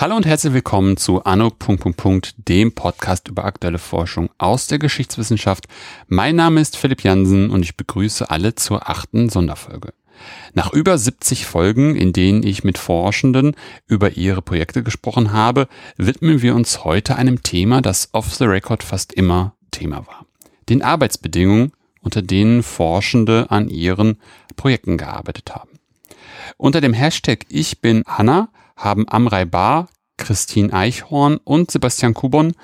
Hallo und herzlich willkommen zu Anno. dem Podcast über aktuelle Forschung aus der Geschichtswissenschaft. Mein Name ist Philipp Jansen und ich begrüße alle zur achten Sonderfolge. Nach über 70 Folgen, in denen ich mit Forschenden über ihre Projekte gesprochen habe, widmen wir uns heute einem Thema, das off the record fast immer Thema war. Den Arbeitsbedingungen, unter denen Forschende an ihren Projekten gearbeitet haben. Unter dem Hashtag Ich bin Hanna haben Amrei Bar, Christine Eichhorn und Sebastian Kubon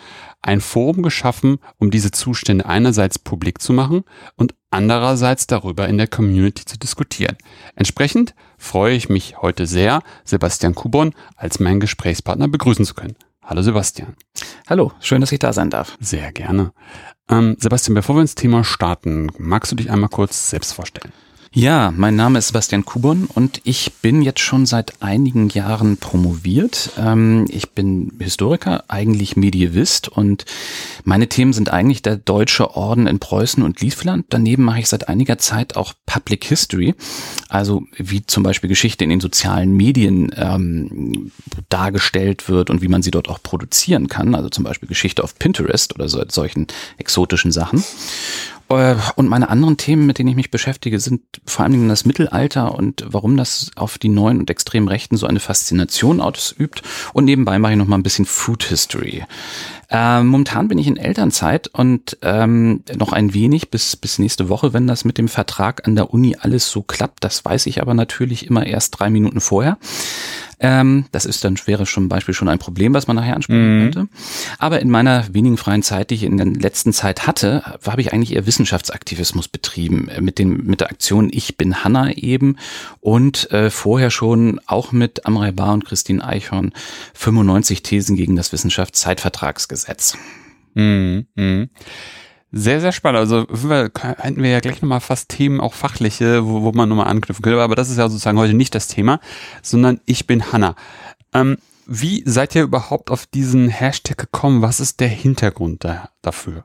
ein Forum geschaffen, um diese Zustände einerseits publik zu machen und andererseits darüber in der Community zu diskutieren. Entsprechend freue ich mich heute sehr, Sebastian Kubon als meinen Gesprächspartner begrüßen zu können. Hallo Sebastian. Hallo, schön, dass ich da sein darf. Sehr gerne. Ähm, Sebastian, bevor wir ins Thema starten, magst du dich einmal kurz selbst vorstellen? Ja, mein Name ist Sebastian Kubon und ich bin jetzt schon seit einigen Jahren promoviert. Ähm, ich bin Historiker, eigentlich Medievist und meine Themen sind eigentlich der Deutsche Orden in Preußen und Livland. Daneben mache ich seit einiger Zeit auch Public History, also wie zum Beispiel Geschichte in den sozialen Medien ähm, dargestellt wird und wie man sie dort auch produzieren kann, also zum Beispiel Geschichte auf Pinterest oder so, solchen exotischen Sachen. Äh, und meine anderen Themen, mit denen ich mich beschäftige, sind vor allem das Mittelalter und warum das auf die neuen und extremen Rechten so eine Faszination ausübt. Und nebenbei mache ich noch mal ein bisschen Food History. Ähm, momentan bin ich in Elternzeit und ähm, noch ein wenig bis, bis nächste Woche, wenn das mit dem Vertrag an der Uni alles so klappt. Das weiß ich aber natürlich immer erst drei Minuten vorher. Ähm, das ist dann wäre schon Beispiel schon ein Problem, was man nachher ansprechen mhm. könnte. Aber in meiner wenigen freien Zeit, die ich in der letzten Zeit hatte, habe ich eigentlich eher Wissenschaftsaktivismus betrieben äh, mit dem mit der Aktion Ich bin Hanna eben und äh, vorher schon auch mit Amrei Bar und Christine Eichhorn 95 Thesen gegen das Wissenschaftszeitvertragsgesetz. Mhm. Mhm. Sehr, sehr spannend. Also hätten wir ja gleich nochmal fast Themen, auch fachliche, wo, wo man nochmal anknüpfen könnte. Aber das ist ja sozusagen heute nicht das Thema, sondern ich bin Hanna. Ähm, wie seid ihr überhaupt auf diesen Hashtag gekommen? Was ist der Hintergrund da, dafür?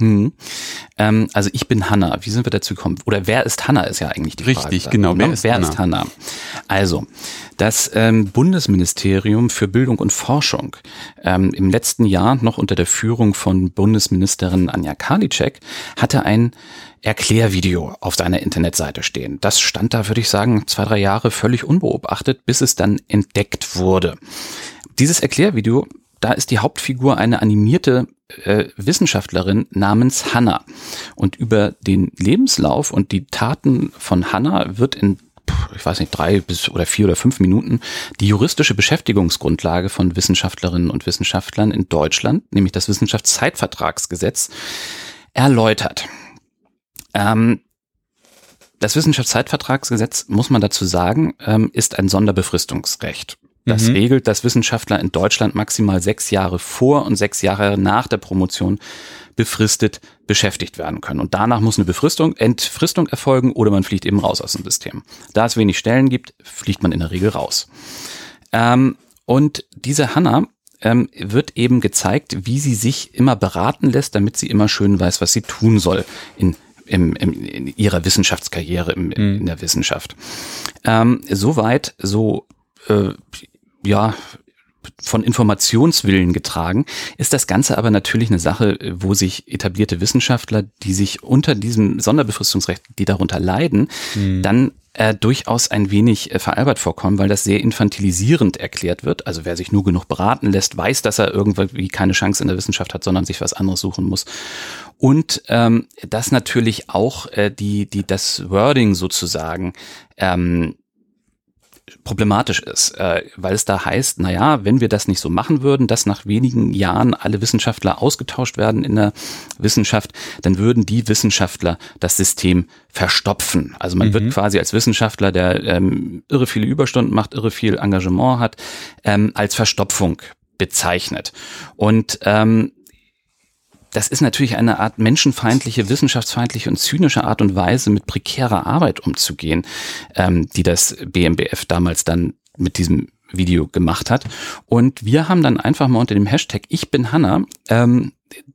Hm. Ähm, also ich bin Hanna. Wie sind wir dazu gekommen? Oder wer ist Hanna ist ja eigentlich die Richtig, Frage. Richtig, genau. Wer, ist, wer Hanna? ist Hanna? Also, das ähm, Bundesministerium für Bildung und Forschung ähm, im letzten Jahr noch unter der Führung von Bundesministerin Anja Karliczek hatte ein Erklärvideo auf seiner Internetseite stehen. Das stand da, würde ich sagen, zwei, drei Jahre völlig unbeobachtet, bis es dann entdeckt wurde. Dieses Erklärvideo da ist die Hauptfigur eine animierte äh, Wissenschaftlerin namens Hannah. Und über den Lebenslauf und die Taten von Hannah wird in ich weiß nicht, drei bis oder vier oder fünf Minuten die juristische Beschäftigungsgrundlage von Wissenschaftlerinnen und Wissenschaftlern in Deutschland, nämlich das Wissenschaftszeitvertragsgesetz, erläutert. Ähm, das Wissenschaftszeitvertragsgesetz, muss man dazu sagen, ähm, ist ein Sonderbefristungsrecht. Das mhm. regelt, dass Wissenschaftler in Deutschland maximal sechs Jahre vor und sechs Jahre nach der Promotion befristet beschäftigt werden können. Und danach muss eine Befristung, Entfristung erfolgen oder man fliegt eben raus aus dem System. Da es wenig Stellen gibt, fliegt man in der Regel raus. Ähm, und diese Hanna ähm, wird eben gezeigt, wie sie sich immer beraten lässt, damit sie immer schön weiß, was sie tun soll in im, im, in ihrer Wissenschaftskarriere im, mhm. in der Wissenschaft. Ähm, Soweit so äh, ja, von Informationswillen getragen, ist das Ganze aber natürlich eine Sache, wo sich etablierte Wissenschaftler, die sich unter diesem Sonderbefristungsrecht, die darunter leiden, mhm. dann äh, durchaus ein wenig äh, veralbert vorkommen, weil das sehr infantilisierend erklärt wird. Also wer sich nur genug beraten lässt, weiß, dass er irgendwie keine Chance in der Wissenschaft hat, sondern sich was anderes suchen muss. Und ähm, dass natürlich auch äh, die, die das Wording sozusagen ähm, problematisch ist, äh, weil es da heißt, na ja, wenn wir das nicht so machen würden, dass nach wenigen Jahren alle Wissenschaftler ausgetauscht werden in der Wissenschaft, dann würden die Wissenschaftler das System verstopfen. Also man mhm. wird quasi als Wissenschaftler, der ähm, irre viele Überstunden macht, irre viel Engagement hat, ähm, als Verstopfung bezeichnet. Und ähm, das ist natürlich eine Art menschenfeindliche, wissenschaftsfeindliche und zynische Art und Weise, mit prekärer Arbeit umzugehen, ähm, die das BMBF damals dann mit diesem Video gemacht hat. Und wir haben dann einfach mal unter dem Hashtag Ich bin Hanna ähm,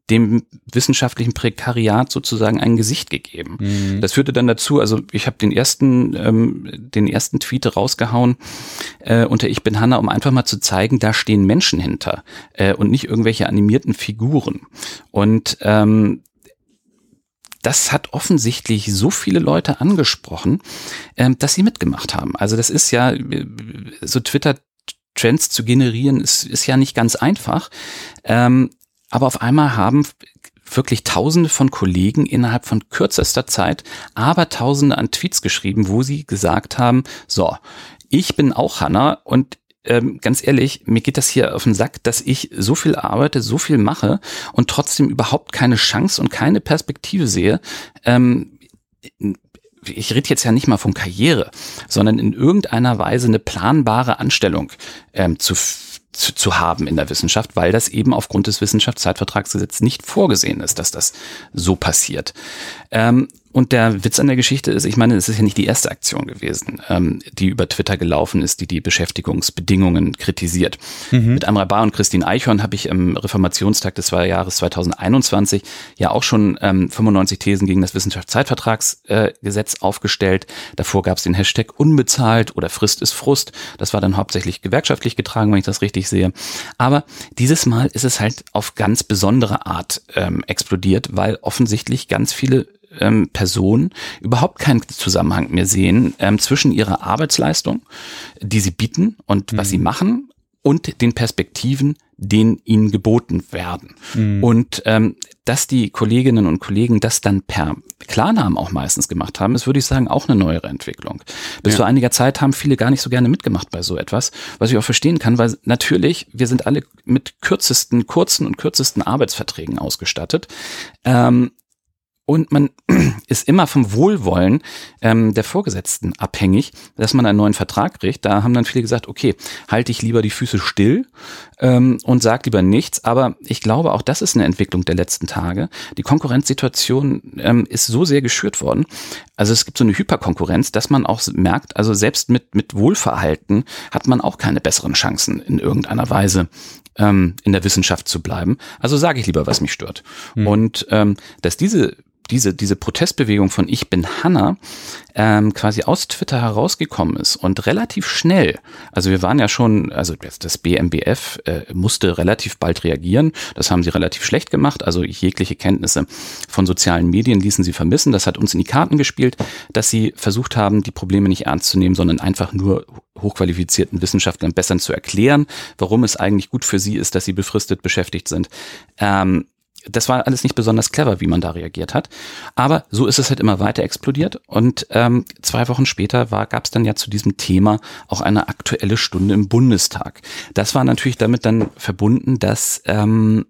dem wissenschaftlichen Prekariat sozusagen ein Gesicht gegeben. Mhm. Das führte dann dazu, also ich habe den ersten, ähm, den ersten Tweet rausgehauen äh, unter Ich bin Hanna, um einfach mal zu zeigen, da stehen Menschen hinter äh, und nicht irgendwelche animierten Figuren. Und ähm, das hat offensichtlich so viele Leute angesprochen, ähm, dass sie mitgemacht haben. Also das ist ja äh, so Twitter Trends zu generieren, ist, ist ja nicht ganz einfach. Ähm, aber auf einmal haben wirklich Tausende von Kollegen innerhalb von kürzester Zeit, aber Tausende an Tweets geschrieben, wo sie gesagt haben, so, ich bin auch Hanna und ähm, ganz ehrlich, mir geht das hier auf den Sack, dass ich so viel arbeite, so viel mache und trotzdem überhaupt keine Chance und keine Perspektive sehe. Ähm, ich rede jetzt ja nicht mal von Karriere, sondern in irgendeiner Weise eine planbare Anstellung ähm, zu zu, zu haben in der Wissenschaft, weil das eben aufgrund des Wissenschaftszeitvertragsgesetzes nicht vorgesehen ist, dass das so passiert. Ähm, und der Witz an der Geschichte ist, ich meine, es ist ja nicht die erste Aktion gewesen, ähm, die über Twitter gelaufen ist, die die Beschäftigungsbedingungen kritisiert. Mhm. Mit Amra Bar und Christine Eichhorn habe ich im Reformationstag des Jahres 2021 ja auch schon ähm, 95 Thesen gegen das Wissenschaftszeitvertragsgesetz äh, aufgestellt. Davor gab es den Hashtag unbezahlt oder Frist ist Frust. Das war dann hauptsächlich gewerkschaftlich getragen, wenn ich das richtig sehe. Aber dieses Mal ist es halt auf ganz besondere Art ähm, explodiert, weil offensichtlich ganz viele ähm, Personen überhaupt keinen Zusammenhang mehr sehen ähm, zwischen ihrer Arbeitsleistung, die sie bieten und mhm. was sie machen, und den Perspektiven, denen ihnen geboten werden. Mhm. Und ähm, dass die Kolleginnen und Kollegen das dann per Klarnamen auch meistens gemacht haben, ist, würde ich sagen, auch eine neuere Entwicklung. Bis ja. vor einiger Zeit haben viele gar nicht so gerne mitgemacht bei so etwas, was ich auch verstehen kann, weil natürlich, wir sind alle mit kürzesten, kurzen und kürzesten Arbeitsverträgen ausgestattet. Ähm, und man ist immer vom Wohlwollen ähm, der Vorgesetzten abhängig, dass man einen neuen Vertrag kriegt. Da haben dann viele gesagt, okay, halte ich lieber die Füße still ähm, und sag lieber nichts. Aber ich glaube, auch das ist eine Entwicklung der letzten Tage. Die Konkurrenzsituation ähm, ist so sehr geschürt worden. Also es gibt so eine Hyperkonkurrenz, dass man auch merkt, also selbst mit, mit Wohlverhalten hat man auch keine besseren Chancen in irgendeiner Weise ähm, in der Wissenschaft zu bleiben. Also sage ich lieber, was mich stört. Mhm. Und ähm, dass diese diese, diese Protestbewegung von Ich bin Hanna ähm, quasi aus Twitter herausgekommen ist und relativ schnell, also wir waren ja schon, also das BMBF äh, musste relativ bald reagieren, das haben sie relativ schlecht gemacht, also jegliche Kenntnisse von sozialen Medien ließen sie vermissen, das hat uns in die Karten gespielt, dass sie versucht haben, die Probleme nicht ernst zu nehmen, sondern einfach nur hochqualifizierten Wissenschaftlern besser zu erklären, warum es eigentlich gut für sie ist, dass sie befristet beschäftigt sind. Ähm, das war alles nicht besonders clever, wie man da reagiert hat. Aber so ist es halt immer weiter explodiert. Und ähm, zwei Wochen später gab es dann ja zu diesem Thema auch eine aktuelle Stunde im Bundestag. Das war natürlich damit dann verbunden, dass ähm,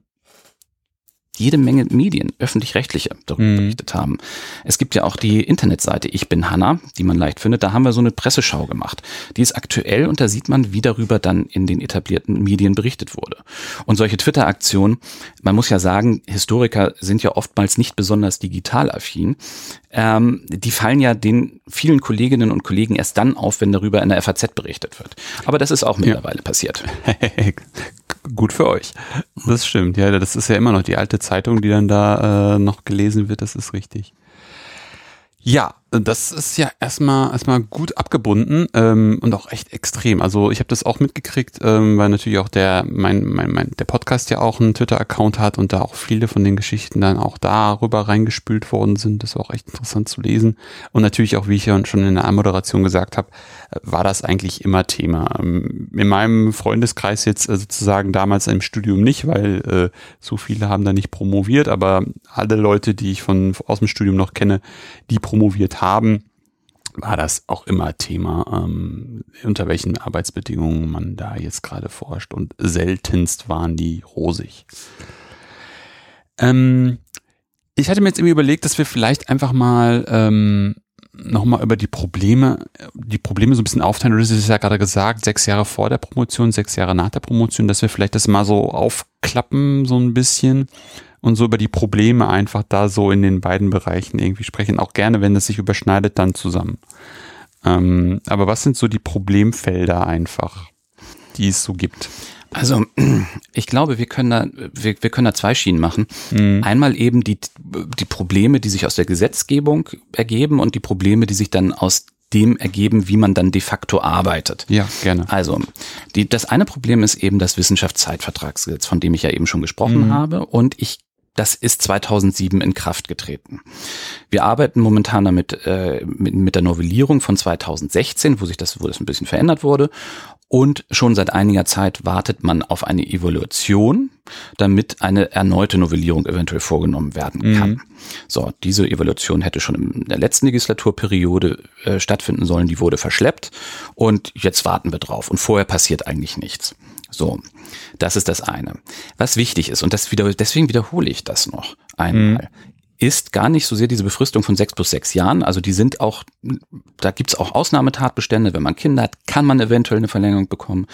jede Menge Medien, öffentlich-rechtliche, darüber mhm. berichtet haben. Es gibt ja auch die Internetseite Ich bin Hanna, die man leicht findet. Da haben wir so eine Presseschau gemacht. Die ist aktuell und da sieht man, wie darüber dann in den etablierten Medien berichtet wurde. Und solche Twitter-Aktionen, man muss ja sagen, Historiker sind ja oftmals nicht besonders digital affin. Ähm, die fallen ja den vielen Kolleginnen und Kollegen erst dann auf, wenn darüber in der FAZ berichtet wird. Aber das ist auch mittlerweile ja. passiert. Gut für euch. Das stimmt. Ja, das ist ja immer noch die alte Zeitung, die dann da äh, noch gelesen wird. Das ist richtig. Ja, das ist ja erstmal erstmal gut abgebunden ähm, und auch echt extrem. Also ich habe das auch mitgekriegt, ähm, weil natürlich auch der mein, mein, mein der Podcast ja auch einen Twitter-Account hat und da auch viele von den Geschichten dann auch darüber reingespült worden sind. Das war auch echt interessant zu lesen. Und natürlich auch, wie ich ja schon in der Anmoderation gesagt habe, war das eigentlich immer Thema. Ähm, in meinem Freundeskreis jetzt äh, sozusagen damals im Studium nicht, weil äh, so viele haben da nicht promoviert, aber alle Leute, die ich von aus dem Studium noch kenne, die promoviert haben, war das auch immer Thema, ähm, unter welchen Arbeitsbedingungen man da jetzt gerade forscht. Und seltenst waren die rosig. Ähm, ich hatte mir jetzt irgendwie überlegt, dass wir vielleicht einfach mal ähm, nochmal über die Probleme, die Probleme so ein bisschen aufteilen. Du hast es ja gerade gesagt, sechs Jahre vor der Promotion, sechs Jahre nach der Promotion, dass wir vielleicht das mal so aufklappen, so ein bisschen und so über die Probleme einfach da so in den beiden Bereichen irgendwie sprechen. Auch gerne, wenn es sich überschneidet, dann zusammen. Ähm, aber was sind so die Problemfelder einfach, die es so gibt? Also ich glaube, wir können da, wir, wir können da zwei Schienen machen. Mhm. Einmal eben die, die Probleme, die sich aus der Gesetzgebung ergeben und die Probleme, die sich dann aus dem ergeben, wie man dann de facto arbeitet. Ja, gerne. Also, die, das eine Problem ist eben das Wissenschaftszeitvertragsgesetz, von dem ich ja eben schon gesprochen mhm. habe. Und ich das ist 2007 in Kraft getreten. Wir arbeiten momentan damit äh, mit, mit der Novellierung von 2016, wo sich das, wo das ein bisschen verändert wurde. Und schon seit einiger Zeit wartet man auf eine Evaluation, damit eine erneute Novellierung eventuell vorgenommen werden kann. Mhm. So, diese Evaluation hätte schon in der letzten Legislaturperiode äh, stattfinden sollen, die wurde verschleppt und jetzt warten wir drauf. Und vorher passiert eigentlich nichts. So, das ist das eine. Was wichtig ist, und das wieder, deswegen wiederhole ich das noch einmal, mhm. ist gar nicht so sehr diese Befristung von sechs plus sechs Jahren. Also die sind auch, da gibt's auch Ausnahmetatbestände. Wenn man Kinder hat, kann man eventuell eine Verlängerung bekommen.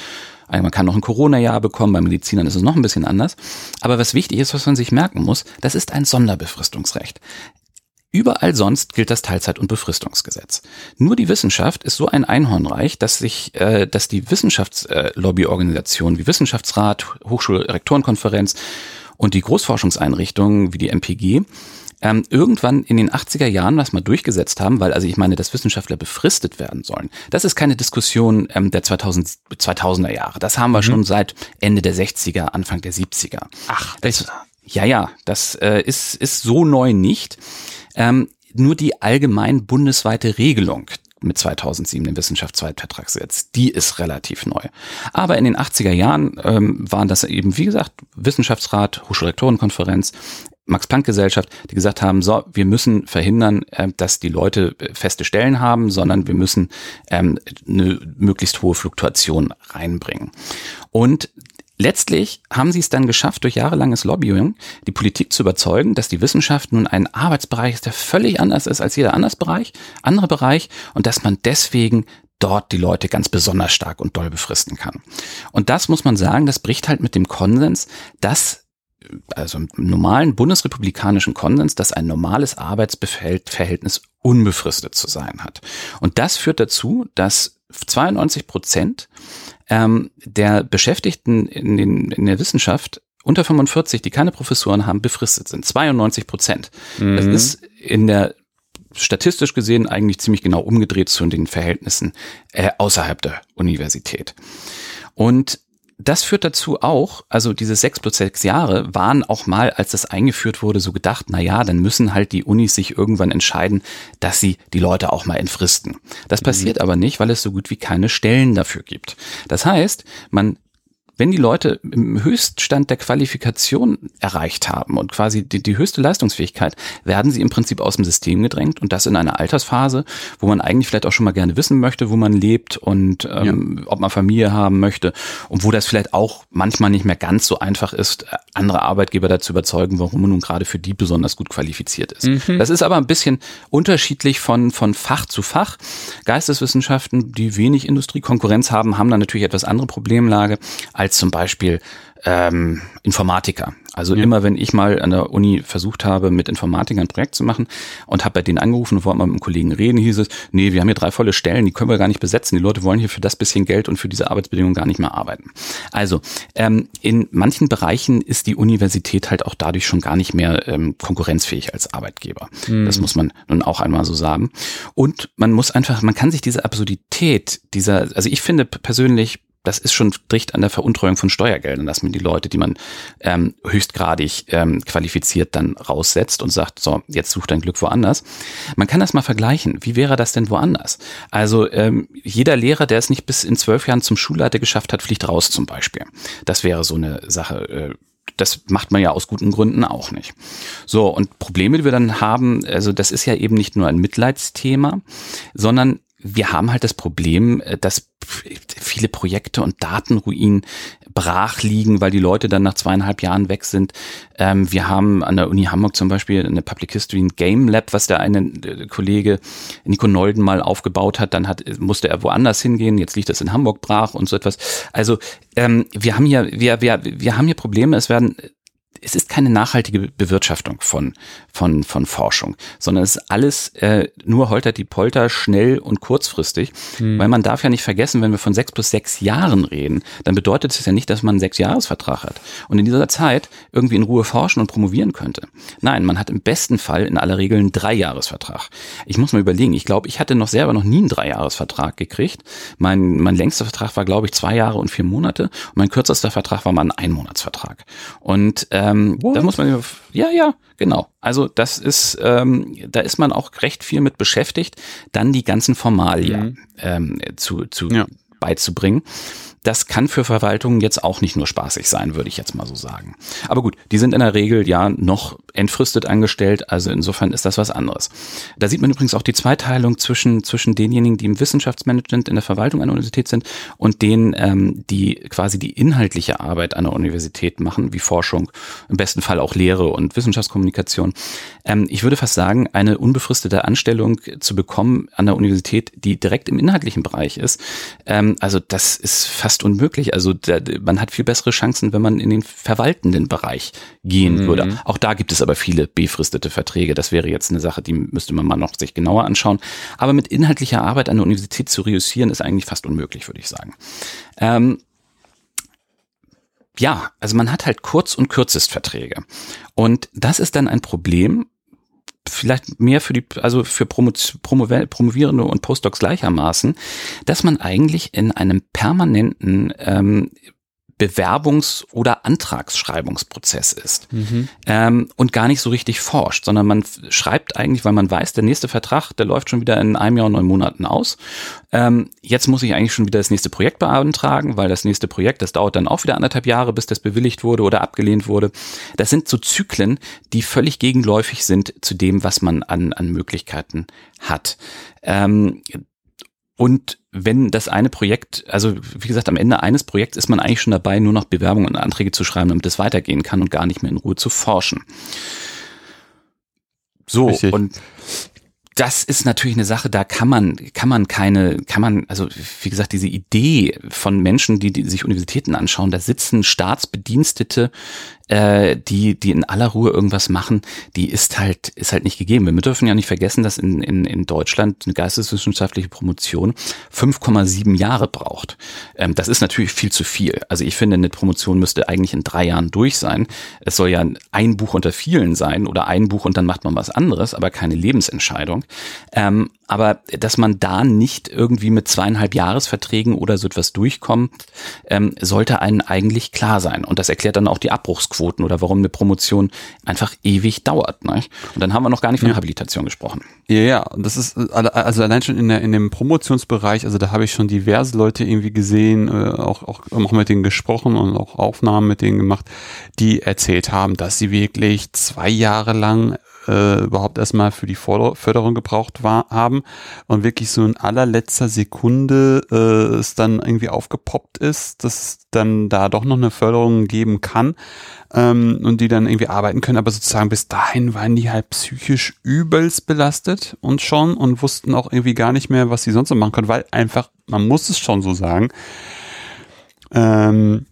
Also man kann noch ein Corona-Jahr bekommen, bei Medizinern ist es noch ein bisschen anders. Aber was wichtig ist, was man sich merken muss, das ist ein Sonderbefristungsrecht. Überall sonst gilt das Teilzeit- und Befristungsgesetz. Nur die Wissenschaft ist so ein Einhornreich, dass sich, äh, dass die Wissenschaftslobbyorganisationen wie Wissenschaftsrat, Hochschulrektorenkonferenz und die Großforschungseinrichtungen wie die MPG ähm, irgendwann in den 80er Jahren was mal durchgesetzt haben, weil also ich meine, dass Wissenschaftler befristet werden sollen. Das ist keine Diskussion ähm, der 2000, 2000er Jahre. Das haben wir mhm. schon seit Ende der 60er, Anfang der 70er. Ach, das, ja, ja, das äh, ist, ist so neu nicht. Ähm, nur die allgemein bundesweite Regelung mit 2007 dem Wissenschaftszeitvertragsgesetz, die ist relativ neu. Aber in den 80er Jahren ähm, waren das eben, wie gesagt, Wissenschaftsrat, Hochschulrektorenkonferenz, Max-Planck-Gesellschaft, die gesagt haben, so, wir müssen verhindern, äh, dass die Leute äh, feste Stellen haben, sondern wir müssen ähm, eine möglichst hohe Fluktuation reinbringen. Und Letztlich haben sie es dann geschafft, durch jahrelanges Lobbying die Politik zu überzeugen, dass die Wissenschaft nun ein Arbeitsbereich ist, der völlig anders ist als jeder anderes Bereich, andere Bereich und dass man deswegen dort die Leute ganz besonders stark und doll befristen kann. Und das muss man sagen, das bricht halt mit dem Konsens, dass also im normalen bundesrepublikanischen Konsens, dass ein normales Arbeitsverhältnis unbefristet zu sein hat. Und das führt dazu, dass 92 Prozent ähm, der Beschäftigten in, den, in der Wissenschaft unter 45, die keine Professoren haben, befristet sind. 92 Prozent. Mhm. Das ist in der statistisch gesehen eigentlich ziemlich genau umgedreht zu den Verhältnissen äh, außerhalb der Universität. Und das führt dazu auch, also diese sechs plus sechs Jahre waren auch mal, als das eingeführt wurde, so gedacht, na ja, dann müssen halt die Unis sich irgendwann entscheiden, dass sie die Leute auch mal entfristen. Das mhm. passiert aber nicht, weil es so gut wie keine Stellen dafür gibt. Das heißt, man wenn die Leute im Höchststand der Qualifikation erreicht haben und quasi die, die, höchste Leistungsfähigkeit, werden sie im Prinzip aus dem System gedrängt und das in einer Altersphase, wo man eigentlich vielleicht auch schon mal gerne wissen möchte, wo man lebt und ähm, ja. ob man Familie haben möchte und wo das vielleicht auch manchmal nicht mehr ganz so einfach ist, andere Arbeitgeber dazu überzeugen, warum man nun gerade für die besonders gut qualifiziert ist. Mhm. Das ist aber ein bisschen unterschiedlich von, von Fach zu Fach. Geisteswissenschaften, die wenig Industriekonkurrenz haben, haben dann natürlich etwas andere Problemlage als als zum Beispiel ähm, Informatiker. Also ja. immer wenn ich mal an der Uni versucht habe, mit Informatikern ein Projekt zu machen und habe bei denen angerufen und wollte mal mit einem Kollegen reden, hieß es, nee, wir haben hier drei volle Stellen, die können wir gar nicht besetzen. Die Leute wollen hier für das bisschen Geld und für diese Arbeitsbedingungen gar nicht mehr arbeiten. Also ähm, in manchen Bereichen ist die Universität halt auch dadurch schon gar nicht mehr ähm, konkurrenzfähig als Arbeitgeber. Mhm. Das muss man nun auch einmal so sagen. Und man muss einfach, man kann sich diese Absurdität dieser, also ich finde persönlich das ist schon dicht an der Veruntreuung von Steuergeldern, dass man die Leute, die man ähm, höchstgradig ähm, qualifiziert, dann raussetzt und sagt, so, jetzt such dein Glück woanders. Man kann das mal vergleichen. Wie wäre das denn woanders? Also ähm, jeder Lehrer, der es nicht bis in zwölf Jahren zum Schulleiter geschafft hat, fliegt raus zum Beispiel. Das wäre so eine Sache. Äh, das macht man ja aus guten Gründen auch nicht. So, und Probleme, die wir dann haben, also das ist ja eben nicht nur ein Mitleidsthema, sondern wir haben halt das Problem, äh, dass viele Projekte und Datenruinen brach liegen, weil die Leute dann nach zweieinhalb Jahren weg sind. Ähm, wir haben an der Uni Hamburg zum Beispiel eine Public History Game Lab, was der eine äh, Kollege Nico Nolden mal aufgebaut hat. Dann hat, musste er woanders hingehen. Jetzt liegt das in Hamburg brach und so etwas. Also ähm, wir haben hier, wir, wir, wir haben hier Probleme. Es werden es ist keine nachhaltige Bewirtschaftung von, von, von Forschung, sondern es ist alles äh, nur holter die Polter, schnell und kurzfristig, hm. weil man darf ja nicht vergessen, wenn wir von sechs plus sechs Jahren reden, dann bedeutet es ja nicht, dass man einen Sechsjahresvertrag hat und in dieser Zeit irgendwie in Ruhe forschen und promovieren könnte. Nein, man hat im besten Fall in aller Regel einen Dreijahresvertrag. Ich muss mal überlegen, ich glaube, ich hatte noch selber noch nie einen Dreijahresvertrag gekriegt. Mein, mein längster Vertrag war, glaube ich, zwei Jahre und vier Monate und mein kürzester Vertrag war mal ein Einmonatsvertrag. Und ähm, da muss man, ja, ja, genau. Also das ist, ähm, da ist man auch recht viel mit beschäftigt, dann die ganzen Formalien mhm. ähm, zu, zu ja. beizubringen. Das kann für Verwaltungen jetzt auch nicht nur spaßig sein, würde ich jetzt mal so sagen. Aber gut, die sind in der Regel ja noch entfristet angestellt, also insofern ist das was anderes. Da sieht man übrigens auch die Zweiteilung zwischen, zwischen denjenigen, die im Wissenschaftsmanagement in der Verwaltung einer Universität sind und denen, ähm, die quasi die inhaltliche Arbeit der Universität machen, wie Forschung, im besten Fall auch Lehre und Wissenschaftskommunikation. Ähm, ich würde fast sagen, eine unbefristete Anstellung zu bekommen an der Universität, die direkt im inhaltlichen Bereich ist, ähm, also das ist fast fast unmöglich. Also da, man hat viel bessere Chancen, wenn man in den verwaltenden Bereich gehen mhm. würde. Auch da gibt es aber viele befristete Verträge. Das wäre jetzt eine Sache, die müsste man mal noch sich genauer anschauen. Aber mit inhaltlicher Arbeit an der Universität zu reüssieren, ist eigentlich fast unmöglich, würde ich sagen. Ähm, ja, also man hat halt Kurz- und Kürzestverträge. Und das ist dann ein Problem, vielleicht mehr für die, also für Promo, Promo, Promovierende und Postdocs gleichermaßen, dass man eigentlich in einem permanenten ähm, Bewerbungs- oder Antragsschreibungsprozess ist mhm. ähm, und gar nicht so richtig forscht, sondern man schreibt eigentlich, weil man weiß, der nächste Vertrag, der läuft schon wieder in einem Jahr und neun Monaten aus. Ähm, jetzt muss ich eigentlich schon wieder das nächste Projekt beantragen, weil das nächste Projekt, das dauert dann auch wieder anderthalb Jahre, bis das bewilligt wurde oder abgelehnt wurde. Das sind so Zyklen, die völlig gegenläufig sind zu dem, was man an, an Möglichkeiten hat. Ähm, und wenn das eine Projekt, also wie gesagt, am Ende eines Projekts ist man eigentlich schon dabei, nur noch Bewerbungen und Anträge zu schreiben, damit es weitergehen kann und gar nicht mehr in Ruhe zu forschen. So, Richtig. und das ist natürlich eine Sache, da kann man, kann man keine, kann man, also wie gesagt, diese Idee von Menschen, die, die sich Universitäten anschauen, da sitzen Staatsbedienstete äh, die, die in aller Ruhe irgendwas machen, die ist halt, ist halt nicht gegeben. Wir dürfen ja nicht vergessen, dass in, in, in Deutschland eine geisteswissenschaftliche Promotion 5,7 Jahre braucht. Ähm, das ist natürlich viel zu viel. Also ich finde, eine Promotion müsste eigentlich in drei Jahren durch sein. Es soll ja ein Buch unter vielen sein oder ein Buch und dann macht man was anderes, aber keine Lebensentscheidung. Ähm, aber dass man da nicht irgendwie mit zweieinhalb Jahresverträgen oder so etwas durchkommt, ähm, sollte einen eigentlich klar sein. Und das erklärt dann auch die Abbruchsquoten oder warum eine Promotion einfach ewig dauert. Ne? Und dann haben wir noch gar nicht von ja. Habilitation gesprochen. Ja, ja, das ist also allein schon in, der, in dem Promotionsbereich, also da habe ich schon diverse Leute irgendwie gesehen, äh, auch, auch, auch mit denen gesprochen und auch Aufnahmen mit denen gemacht, die erzählt haben, dass sie wirklich zwei Jahre lang äh, überhaupt erstmal für die Förderung gebraucht war, haben. Und wirklich so in allerletzter Sekunde äh, es dann irgendwie aufgepoppt ist, dass dann da doch noch eine Förderung geben kann ähm, und die dann irgendwie arbeiten können, aber sozusagen bis dahin waren die halt psychisch übelst belastet und schon und wussten auch irgendwie gar nicht mehr, was sie sonst so machen können, weil einfach, man muss es schon so sagen, ähm,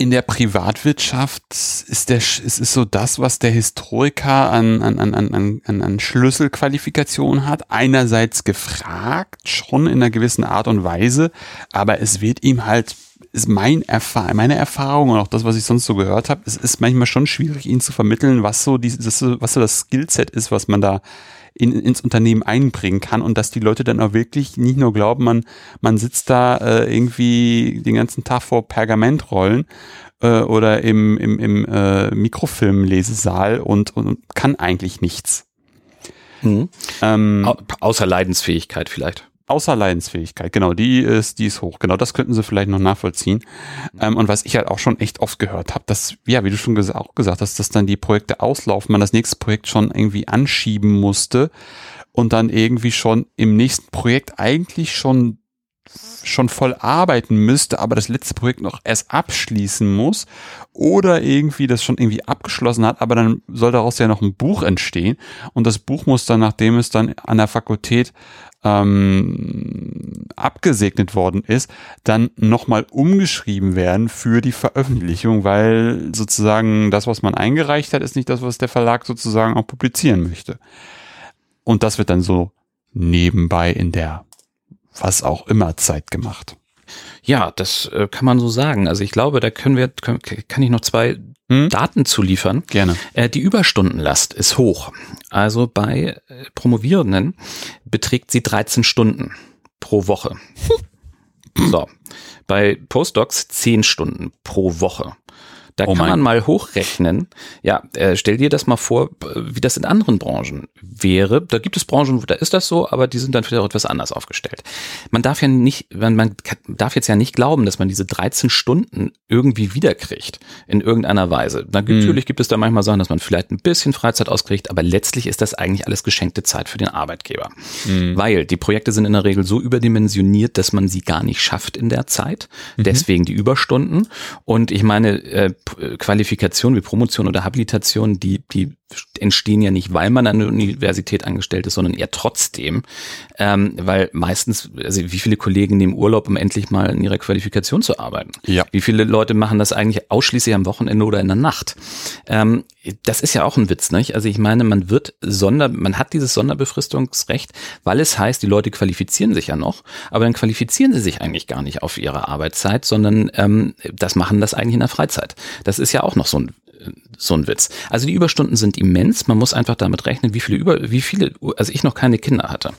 in der Privatwirtschaft ist der ist, ist so das, was der Historiker an, an, an, an, an, Schlüsselqualifikation hat. Einerseits gefragt, schon in einer gewissen Art und Weise, aber es wird ihm halt, ist mein Erfahr meine Erfahrung und auch das, was ich sonst so gehört habe, es ist manchmal schon schwierig, ihn zu vermitteln, was so dieses, was so das Skillset ist, was man da in, ins Unternehmen einbringen kann und dass die Leute dann auch wirklich nicht nur glauben, man, man sitzt da äh, irgendwie den ganzen Tag vor Pergamentrollen äh, oder im, im, im äh, Mikrofilmlesesaal und, und kann eigentlich nichts. Mhm. Ähm, außer Leidensfähigkeit vielleicht. Außer Leidensfähigkeit, genau, die ist, die ist hoch. Genau, das könnten sie vielleicht noch nachvollziehen. Ähm, und was ich halt auch schon echt oft gehört habe, dass, ja, wie du schon ges auch gesagt hast, dass dann die Projekte auslaufen, man das nächste Projekt schon irgendwie anschieben musste und dann irgendwie schon im nächsten Projekt eigentlich schon schon voll arbeiten müsste, aber das letzte Projekt noch erst abschließen muss oder irgendwie das schon irgendwie abgeschlossen hat, aber dann soll daraus ja noch ein Buch entstehen und das Buch muss dann, nachdem es dann an der Fakultät ähm, abgesegnet worden ist, dann nochmal umgeschrieben werden für die Veröffentlichung, weil sozusagen das, was man eingereicht hat, ist nicht das, was der Verlag sozusagen auch publizieren möchte. Und das wird dann so nebenbei in der was auch immer Zeit gemacht. Ja, das äh, kann man so sagen. Also ich glaube, da können wir, kann ich noch zwei hm? Daten zu liefern. Gerne. Äh, die Überstundenlast ist hoch. Also bei äh, Promovierenden beträgt sie 13 Stunden pro Woche. so. Bei Postdocs 10 Stunden pro Woche. Da oh kann man mal hochrechnen. Ja, äh, stell dir das mal vor, wie das in anderen Branchen wäre. Da gibt es Branchen, wo da ist das so, aber die sind dann vielleicht auch etwas anders aufgestellt. Man darf ja nicht, man, man darf jetzt ja nicht glauben, dass man diese 13 Stunden irgendwie wiederkriegt in irgendeiner Weise. Hm. Natürlich gibt es da manchmal Sachen, dass man vielleicht ein bisschen Freizeit auskriegt, aber letztlich ist das eigentlich alles geschenkte Zeit für den Arbeitgeber. Mhm. Weil die Projekte sind in der Regel so überdimensioniert, dass man sie gar nicht schafft in der Zeit. Mhm. Deswegen die Überstunden. Und ich meine, äh, Qualifikation wie Promotion oder Habilitation, die, die entstehen ja nicht, weil man an der Universität angestellt ist, sondern eher trotzdem, ähm, weil meistens, also wie viele Kollegen nehmen Urlaub, um endlich mal in ihrer Qualifikation zu arbeiten? Ja. Wie viele Leute machen das eigentlich ausschließlich am Wochenende oder in der Nacht? Ähm, das ist ja auch ein Witz, nicht? Also ich meine, man wird Sonder, man hat dieses Sonderbefristungsrecht, weil es heißt, die Leute qualifizieren sich ja noch, aber dann qualifizieren sie sich eigentlich gar nicht auf ihre Arbeitszeit, sondern ähm, das machen das eigentlich in der Freizeit. Das ist ja auch noch so ein so ein Witz. Also die Überstunden sind immens. Man muss einfach damit rechnen, wie viele über, wie viele, also ich noch keine Kinder hatte,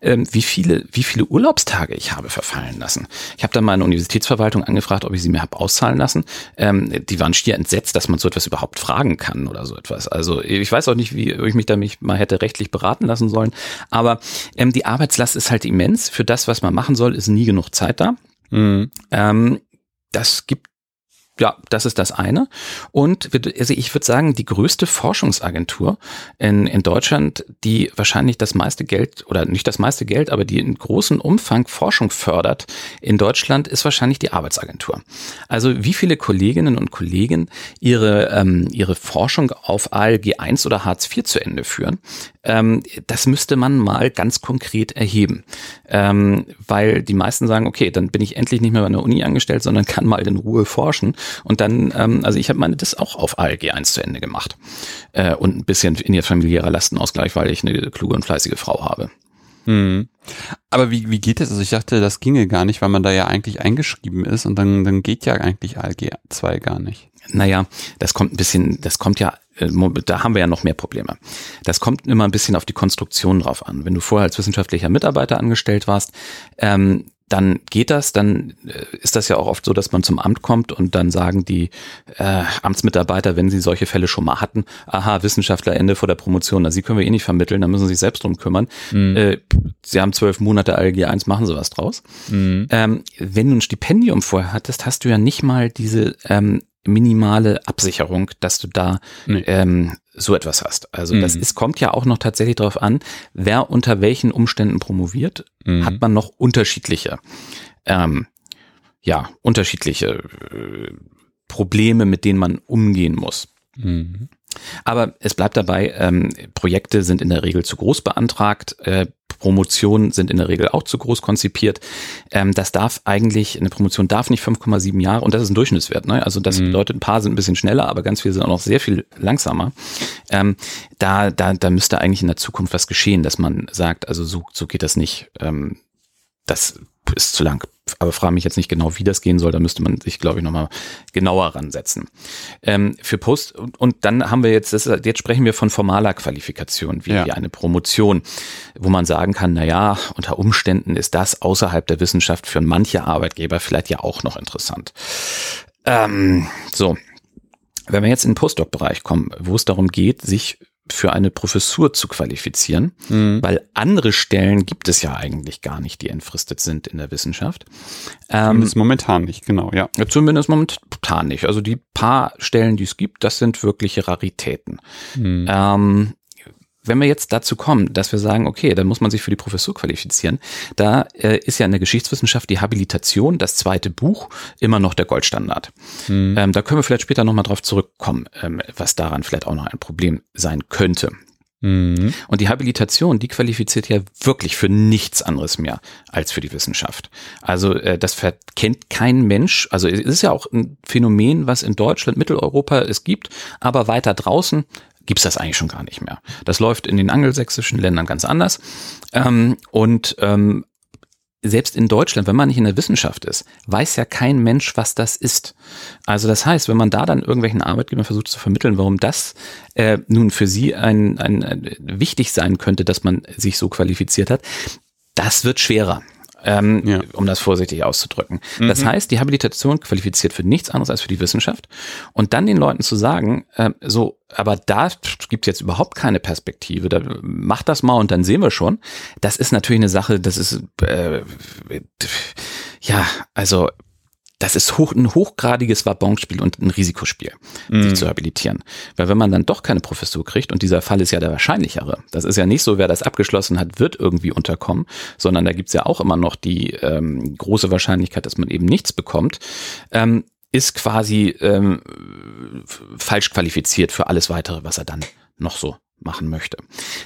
ähm, wie viele, wie viele Urlaubstage ich habe verfallen lassen. Ich habe dann meine Universitätsverwaltung angefragt, ob ich sie mir habe auszahlen lassen. Ähm, die waren schier entsetzt, dass man so etwas überhaupt fragen kann oder so etwas. Also ich weiß auch nicht, wie ich mich da mich mal hätte rechtlich beraten lassen sollen. Aber ähm, die Arbeitslast ist halt immens. Für das, was man machen soll, ist nie genug Zeit da. Mhm. Ähm, das gibt ja, das ist das eine. Und also ich würde sagen, die größte Forschungsagentur in, in Deutschland, die wahrscheinlich das meiste Geld oder nicht das meiste Geld, aber die in großem Umfang Forschung fördert in Deutschland, ist wahrscheinlich die Arbeitsagentur. Also wie viele Kolleginnen und Kollegen ihre, ähm, ihre Forschung auf ALG 1 oder Hartz IV zu Ende führen, ähm, das müsste man mal ganz konkret erheben. Ähm, weil die meisten sagen, okay, dann bin ich endlich nicht mehr bei einer Uni angestellt, sondern kann mal in Ruhe forschen. Und dann, ähm, also ich habe meine das auch auf ALG 1 zu Ende gemacht. Äh, und ein bisschen in ihr familiärer Lastenausgleich, weil ich eine kluge und fleißige Frau habe. Mhm. Aber wie, wie geht das? Also ich dachte, das ginge gar nicht, weil man da ja eigentlich eingeschrieben ist und dann, dann geht ja eigentlich ALG 2 gar nicht. Naja, das kommt ein bisschen, das kommt ja, äh, da haben wir ja noch mehr Probleme. Das kommt immer ein bisschen auf die Konstruktion drauf an. Wenn du vorher als wissenschaftlicher Mitarbeiter angestellt warst, ähm, dann geht das, dann äh, ist das ja auch oft so, dass man zum Amt kommt und dann sagen die äh, Amtsmitarbeiter, wenn sie solche Fälle schon mal hatten, aha, Wissenschaftler Ende vor der Promotion, na, sie können wir eh nicht vermitteln, da müssen sie sich selbst drum kümmern. Mhm. Äh, sie haben zwölf Monate ALG 1, machen sie was draus. Mhm. Ähm, wenn du ein Stipendium vorher hattest, hast du ja nicht mal diese ähm, minimale Absicherung, dass du da nee. ähm, so etwas hast. Also mhm. das ist, kommt ja auch noch tatsächlich darauf an, wer unter welchen Umständen promoviert, mhm. hat man noch unterschiedliche, ähm, ja, unterschiedliche äh, Probleme, mit denen man umgehen muss. Mhm. Aber es bleibt dabei, ähm, Projekte sind in der Regel zu groß beantragt, äh, Promotionen sind in der Regel auch zu groß konzipiert. Ähm, das darf eigentlich, eine Promotion darf nicht 5,7 Jahre und das ist ein Durchschnittswert. Ne? Also das mhm. bedeutet, ein paar sind ein bisschen schneller, aber ganz viele sind auch noch sehr viel langsamer. Ähm, da, da, da müsste eigentlich in der Zukunft was geschehen, dass man sagt, also so, so geht das nicht. Ähm, das ist zu lang. Aber frage mich jetzt nicht genau, wie das gehen soll. Da müsste man sich, glaube ich, nochmal genauer ransetzen. Ähm, für Post und, und dann haben wir jetzt, das, jetzt sprechen wir von formaler Qualifikation, wie, ja. eine Promotion, wo man sagen kann, na ja, unter Umständen ist das außerhalb der Wissenschaft für manche Arbeitgeber vielleicht ja auch noch interessant. Ähm, so. Wenn wir jetzt in den Postdoc-Bereich kommen, wo es darum geht, sich für eine Professur zu qualifizieren, mhm. weil andere Stellen gibt es ja eigentlich gar nicht, die entfristet sind in der Wissenschaft. Ähm, zumindest momentan nicht, genau, ja. Zumindest momentan nicht. Also die paar Stellen, die es gibt, das sind wirkliche Raritäten. Mhm. Ähm, wenn wir jetzt dazu kommen, dass wir sagen, okay, dann muss man sich für die Professur qualifizieren, da äh, ist ja in der Geschichtswissenschaft die Habilitation, das zweite Buch, immer noch der Goldstandard. Mhm. Ähm, da können wir vielleicht später nochmal drauf zurückkommen, ähm, was daran vielleicht auch noch ein Problem sein könnte. Mhm. Und die Habilitation, die qualifiziert ja wirklich für nichts anderes mehr als für die Wissenschaft. Also äh, das kennt kein Mensch. Also es ist ja auch ein Phänomen, was in Deutschland, Mitteleuropa es gibt, aber weiter draußen gibt's das eigentlich schon gar nicht mehr. Das läuft in den angelsächsischen Ländern ganz anders. Ähm, und ähm, selbst in Deutschland, wenn man nicht in der Wissenschaft ist, weiß ja kein Mensch, was das ist. Also das heißt, wenn man da dann irgendwelchen Arbeitgebern versucht zu vermitteln, warum das äh, nun für sie ein, ein, ein wichtig sein könnte, dass man sich so qualifiziert hat, das wird schwerer ähm, ja. um das vorsichtig auszudrücken. Mhm. Das heißt, die Habilitation qualifiziert für nichts anderes als für die Wissenschaft. Und dann den Leuten zu sagen, äh, so, aber da gibt es jetzt überhaupt keine Perspektive, da macht das mal und dann sehen wir schon. Das ist natürlich eine Sache, das ist äh, ja, also das ist hoch, ein hochgradiges Wabonspiel und ein Risikospiel, mm. sich mhm. zu habilitieren. Weil wenn man dann doch keine Professur kriegt, und dieser Fall ist ja der wahrscheinlichere, das ist ja nicht so, wer das abgeschlossen hat, wird irgendwie unterkommen, sondern da gibt's ja auch immer noch die ähm, große Wahrscheinlichkeit, dass man eben nichts bekommt, ähm, ist quasi ähm, falsch qualifiziert für alles weitere, was er dann noch so machen möchte.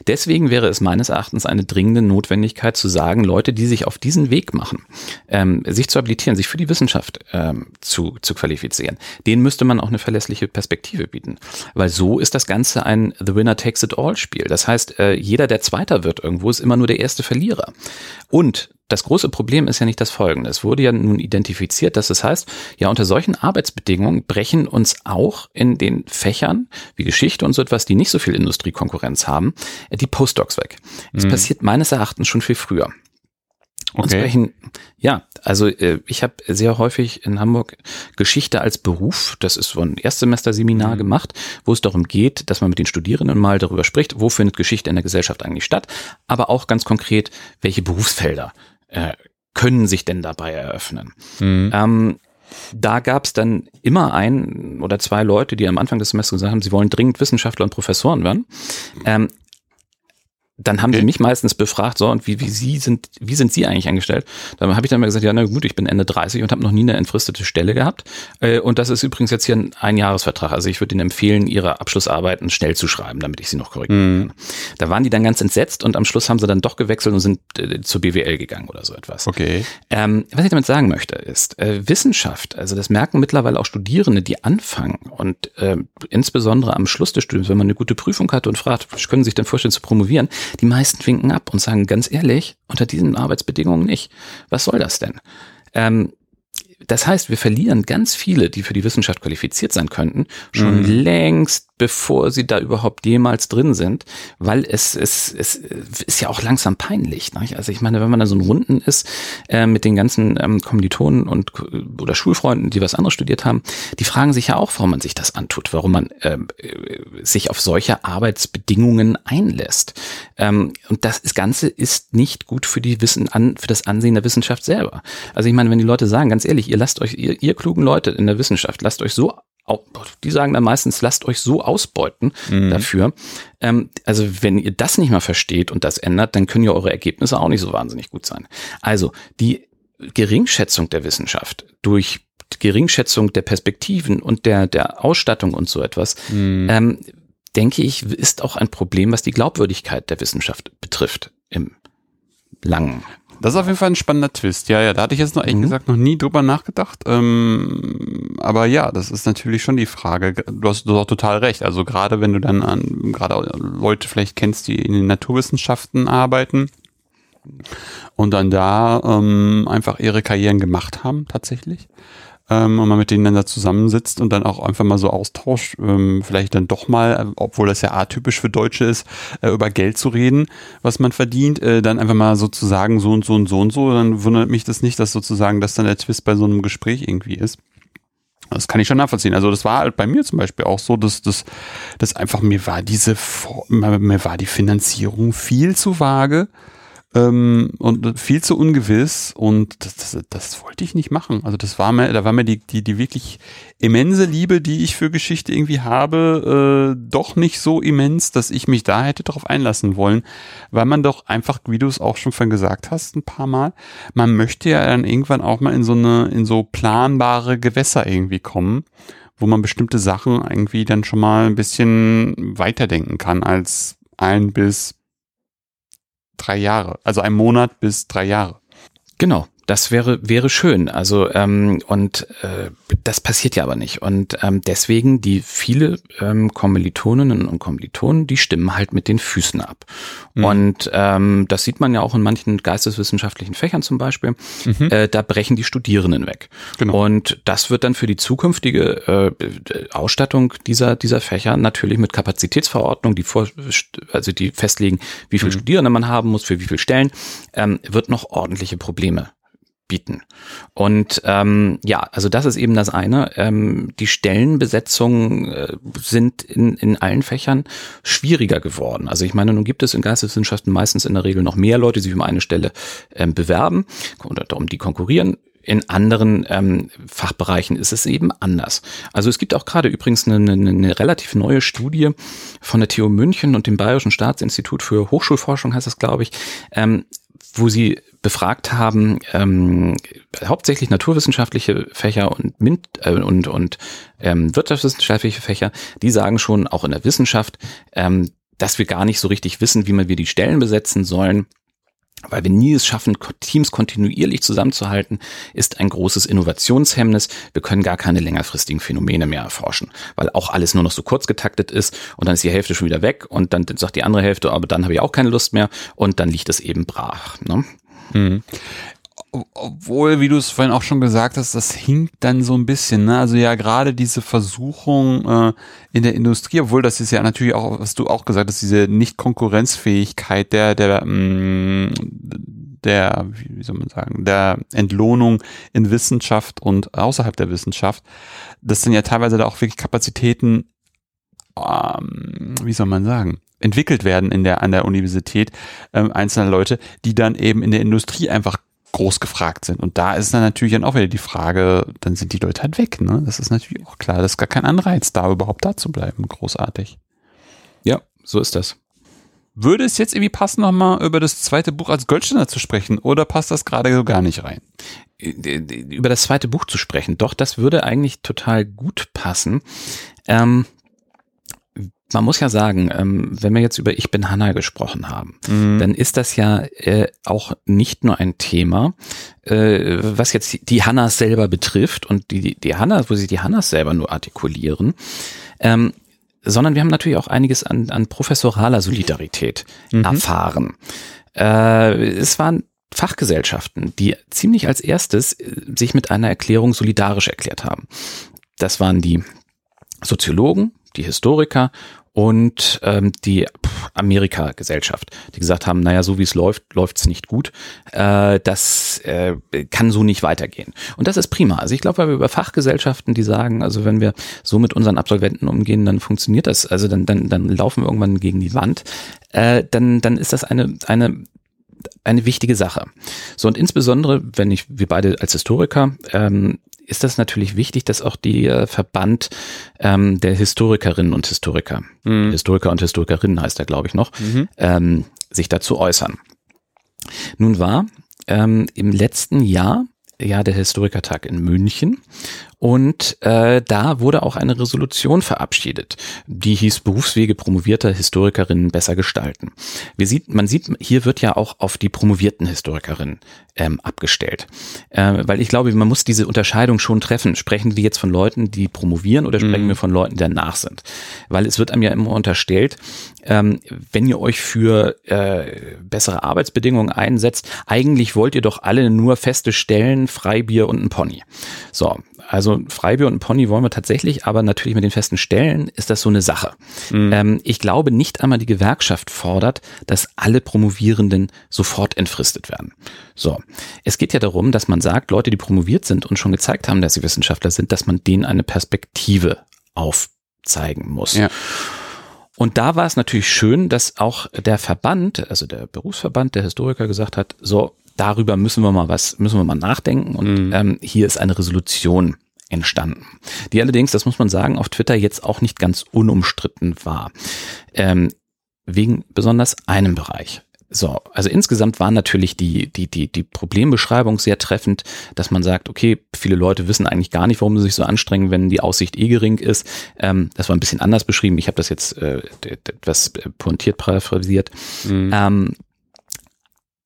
Deswegen wäre es meines Erachtens eine dringende Notwendigkeit zu sagen, Leute, die sich auf diesen Weg machen, ähm, sich zu habilitieren, sich für die Wissenschaft ähm, zu, zu qualifizieren, denen müsste man auch eine verlässliche Perspektive bieten. Weil so ist das Ganze ein The Winner Takes It All Spiel. Das heißt, äh, jeder, der Zweiter wird irgendwo, ist immer nur der erste Verlierer. Und das große Problem ist ja nicht das folgende. Es wurde ja nun identifiziert, dass es heißt, ja, unter solchen Arbeitsbedingungen brechen uns auch in den Fächern wie Geschichte und so etwas, die nicht so viel Industriekonkurrenz haben, die Postdocs weg. Das mhm. passiert meines Erachtens schon viel früher. Okay. sprechen, ja, also äh, ich habe sehr häufig in Hamburg Geschichte als Beruf, das ist so ein Erstsemester-Seminar mhm. gemacht, wo es darum geht, dass man mit den Studierenden mal darüber spricht, wo findet Geschichte in der Gesellschaft eigentlich statt, aber auch ganz konkret, welche Berufsfelder äh, können sich denn dabei eröffnen? Mhm. Ähm, da gab es dann immer ein oder zwei Leute, die am Anfang des Semesters gesagt haben, sie wollen dringend Wissenschaftler und Professoren werden. Ähm, dann haben okay. die mich meistens befragt, so, und wie, wie Sie sind, wie sind Sie eigentlich angestellt? Da habe ich dann mal gesagt, ja, na gut, ich bin Ende 30 und habe noch nie eine entfristete Stelle gehabt. Äh, und das ist übrigens jetzt hier ein Einjahresvertrag. Also ich würde Ihnen empfehlen, Ihre Abschlussarbeiten schnell zu schreiben, damit ich sie noch korrigieren mhm. kann. Da waren die dann ganz entsetzt und am Schluss haben sie dann doch gewechselt und sind äh, zur BWL gegangen oder so etwas. Okay. Ähm, was ich damit sagen möchte, ist, äh, Wissenschaft, also das merken mittlerweile auch Studierende, die anfangen und äh, insbesondere am Schluss des Studiums, wenn man eine gute Prüfung hatte und fragt, können Sie sich denn vorstellen zu promovieren, die meisten winken ab und sagen ganz ehrlich, unter diesen Arbeitsbedingungen nicht. Was soll das denn? Ähm, das heißt, wir verlieren ganz viele, die für die Wissenschaft qualifiziert sein könnten, schon mhm. längst bevor sie da überhaupt jemals drin sind, weil es, es, es ist ja auch langsam peinlich. Nicht? Also ich meine, wenn man da so ein Runden ist äh, mit den ganzen ähm, Kommilitonen und oder Schulfreunden, die was anderes studiert haben, die fragen sich ja auch, warum man sich das antut, warum man ähm, äh, sich auf solche Arbeitsbedingungen einlässt. Ähm, und das Ganze ist nicht gut für die Wissen an, für das Ansehen der Wissenschaft selber. Also ich meine, wenn die Leute sagen, ganz ehrlich, ihr lasst euch, ihr, ihr klugen Leute in der Wissenschaft, lasst euch so die sagen dann meistens, lasst euch so ausbeuten mhm. dafür. Ähm, also wenn ihr das nicht mal versteht und das ändert, dann können ja eure Ergebnisse auch nicht so wahnsinnig gut sein. Also die Geringschätzung der Wissenschaft durch Geringschätzung der Perspektiven und der, der Ausstattung und so etwas, mhm. ähm, denke ich, ist auch ein Problem, was die Glaubwürdigkeit der Wissenschaft betrifft im langen das ist auf jeden Fall ein spannender Twist. Ja, ja, da hatte ich jetzt noch ehrlich mhm. gesagt noch nie drüber nachgedacht. Ähm, aber ja, das ist natürlich schon die Frage. Du hast, du hast auch total recht. Also gerade wenn du dann an, gerade Leute vielleicht kennst, die in den Naturwissenschaften arbeiten und dann da ähm, einfach ihre Karrieren gemacht haben, tatsächlich ähm, und man mit denen dann da zusammensitzt und dann auch einfach mal so austauscht, ähm, vielleicht dann doch mal, obwohl das ja atypisch für Deutsche ist, äh, über Geld zu reden, was man verdient, äh, dann einfach mal sozusagen so und so und so und so, dann wundert mich das nicht, dass sozusagen das dann der Twist bei so einem Gespräch irgendwie ist. Das kann ich schon nachvollziehen. Also das war halt bei mir zum Beispiel auch so, dass das dass einfach mir war diese mir war die Finanzierung viel zu vage ähm, und viel zu ungewiss und das, das, das wollte ich nicht machen. Also das war mir, da war mir die, die, die wirklich immense Liebe, die ich für Geschichte irgendwie habe, äh, doch nicht so immens, dass ich mich da hätte darauf einlassen wollen, weil man doch einfach, wie du es auch schon von gesagt hast, ein paar Mal, man möchte ja dann irgendwann auch mal in so eine, in so planbare Gewässer irgendwie kommen wo man bestimmte Sachen irgendwie dann schon mal ein bisschen weiterdenken kann als ein bis drei Jahre. Also ein Monat bis drei Jahre. Genau. Das wäre wäre schön. Also ähm, und äh, das passiert ja aber nicht. Und ähm, deswegen die viele ähm, Kommilitoninnen und Kommilitonen, die stimmen halt mit den Füßen ab. Mhm. Und ähm, das sieht man ja auch in manchen geisteswissenschaftlichen Fächern zum Beispiel. Mhm. Äh, da brechen die Studierenden weg. Genau. Und das wird dann für die zukünftige äh, Ausstattung dieser dieser Fächer natürlich mit Kapazitätsverordnung, die vor, also die festlegen, wie viele mhm. Studierende man haben muss für wie viele Stellen, ähm, wird noch ordentliche Probleme bieten. Und ähm, ja, also das ist eben das eine. Ähm, die Stellenbesetzungen äh, sind in, in allen Fächern schwieriger geworden. Also ich meine, nun gibt es in Geisteswissenschaften meistens in der Regel noch mehr Leute, die sich um eine Stelle ähm, bewerben oder um die konkurrieren. In anderen ähm, Fachbereichen ist es eben anders. Also es gibt auch gerade übrigens eine, eine, eine relativ neue Studie von der TU München und dem Bayerischen Staatsinstitut für Hochschulforschung heißt das, glaube ich, ähm, wo sie befragt haben, ähm, hauptsächlich naturwissenschaftliche Fächer und, MINT, äh, und, und ähm, wirtschaftswissenschaftliche Fächer, die sagen schon auch in der Wissenschaft, ähm, dass wir gar nicht so richtig wissen, wie man wir die Stellen besetzen sollen. Weil wir nie es schaffen, Teams kontinuierlich zusammenzuhalten, ist ein großes Innovationshemmnis. Wir können gar keine längerfristigen Phänomene mehr erforschen, weil auch alles nur noch so kurz getaktet ist und dann ist die Hälfte schon wieder weg und dann sagt die andere Hälfte, aber dann habe ich auch keine Lust mehr und dann liegt es eben brach. Ne? Mhm. Obwohl, wie du es vorhin auch schon gesagt hast, das hinkt dann so ein bisschen. Ne? Also ja, gerade diese Versuchung äh, in der Industrie, obwohl das ist ja natürlich auch, was du auch gesagt hast, diese Nicht-Konkurrenzfähigkeit der, der, mh, mm, der, wie soll man sagen, der Entlohnung in Wissenschaft und außerhalb der Wissenschaft, das sind ja teilweise da auch wirklich Kapazitäten, ähm, wie soll man sagen, entwickelt werden in der, an der Universität, ähm, einzelne Leute, die dann eben in der Industrie einfach groß gefragt sind. Und da ist dann natürlich dann auch wieder die Frage, dann sind die Leute halt weg, ne? Das ist natürlich auch klar. Das ist gar kein Anreiz, da überhaupt da zu bleiben. Großartig. Ja, so ist das. Würde es jetzt irgendwie passen, nochmal über das zweite Buch als Goldständer zu sprechen oder passt das gerade so gar nicht rein? Über das zweite Buch zu sprechen, doch, das würde eigentlich total gut passen. Ähm, man muss ja sagen, ähm, wenn wir jetzt über Ich bin Hanna gesprochen haben, mhm. dann ist das ja äh, auch nicht nur ein Thema, äh, was jetzt die Hannas selber betrifft und die, die Hannas, wo sich die Hannas selber nur artikulieren, ähm, sondern wir haben natürlich auch einiges an, an professoraler Solidarität mhm. erfahren. Äh, es waren Fachgesellschaften, die ziemlich als erstes sich mit einer Erklärung solidarisch erklärt haben. Das waren die Soziologen, die Historiker und ähm, die Amerika-Gesellschaft, die gesagt haben, naja, so wie es läuft, läuft es nicht gut. Äh, das äh, kann so nicht weitergehen. Und das ist prima. Also ich glaube, weil wir über Fachgesellschaften, die sagen, also wenn wir so mit unseren Absolventen umgehen, dann funktioniert das. Also dann, dann, dann laufen wir irgendwann gegen die Wand. Äh, dann, dann ist das eine, eine eine wichtige Sache. So und insbesondere, wenn ich, wir beide als Historiker ähm, ist das natürlich wichtig, dass auch die äh, Verband ähm, der Historikerinnen und Historiker, mhm. Historiker und Historikerinnen heißt er, glaube ich, noch, mhm. ähm, sich dazu äußern. Nun war ähm, im letzten Jahr ja der Historikertag in München und äh, da wurde auch eine Resolution verabschiedet, die hieß Berufswege promovierter Historikerinnen besser gestalten. Wir sieht, man sieht, hier wird ja auch auf die promovierten Historikerinnen ähm, abgestellt. Äh, weil ich glaube, man muss diese Unterscheidung schon treffen. Sprechen wir jetzt von Leuten, die promovieren oder sprechen mhm. wir von Leuten, die danach sind? Weil es wird einem ja immer unterstellt, ähm, wenn ihr euch für äh, bessere Arbeitsbedingungen einsetzt, eigentlich wollt ihr doch alle nur feste Stellen, Freibier und ein Pony. So, also Freibier und ein Pony wollen wir tatsächlich, aber natürlich mit den festen Stellen ist das so eine Sache. Mhm. Ähm, ich glaube, nicht einmal die Gewerkschaft fordert, dass alle Promovierenden sofort entfristet werden. So. Es geht ja darum, dass man sagt, Leute, die promoviert sind und schon gezeigt haben, dass sie Wissenschaftler sind, dass man denen eine Perspektive aufzeigen muss. Ja. Und da war es natürlich schön, dass auch der Verband, also der Berufsverband der Historiker gesagt hat, so, darüber müssen wir mal was, müssen wir mal nachdenken. Und mhm. ähm, hier ist eine Resolution entstanden, die allerdings, das muss man sagen, auf Twitter jetzt auch nicht ganz unumstritten war. Ähm, wegen besonders einem Bereich. So, also insgesamt war natürlich die, die, die, die Problembeschreibung sehr treffend, dass man sagt, okay, viele Leute wissen eigentlich gar nicht, warum sie sich so anstrengen, wenn die Aussicht eh gering ist. Ähm, das war ein bisschen anders beschrieben. Ich habe das jetzt äh, etwas pointiert paraphrasiert. Mhm. Ähm,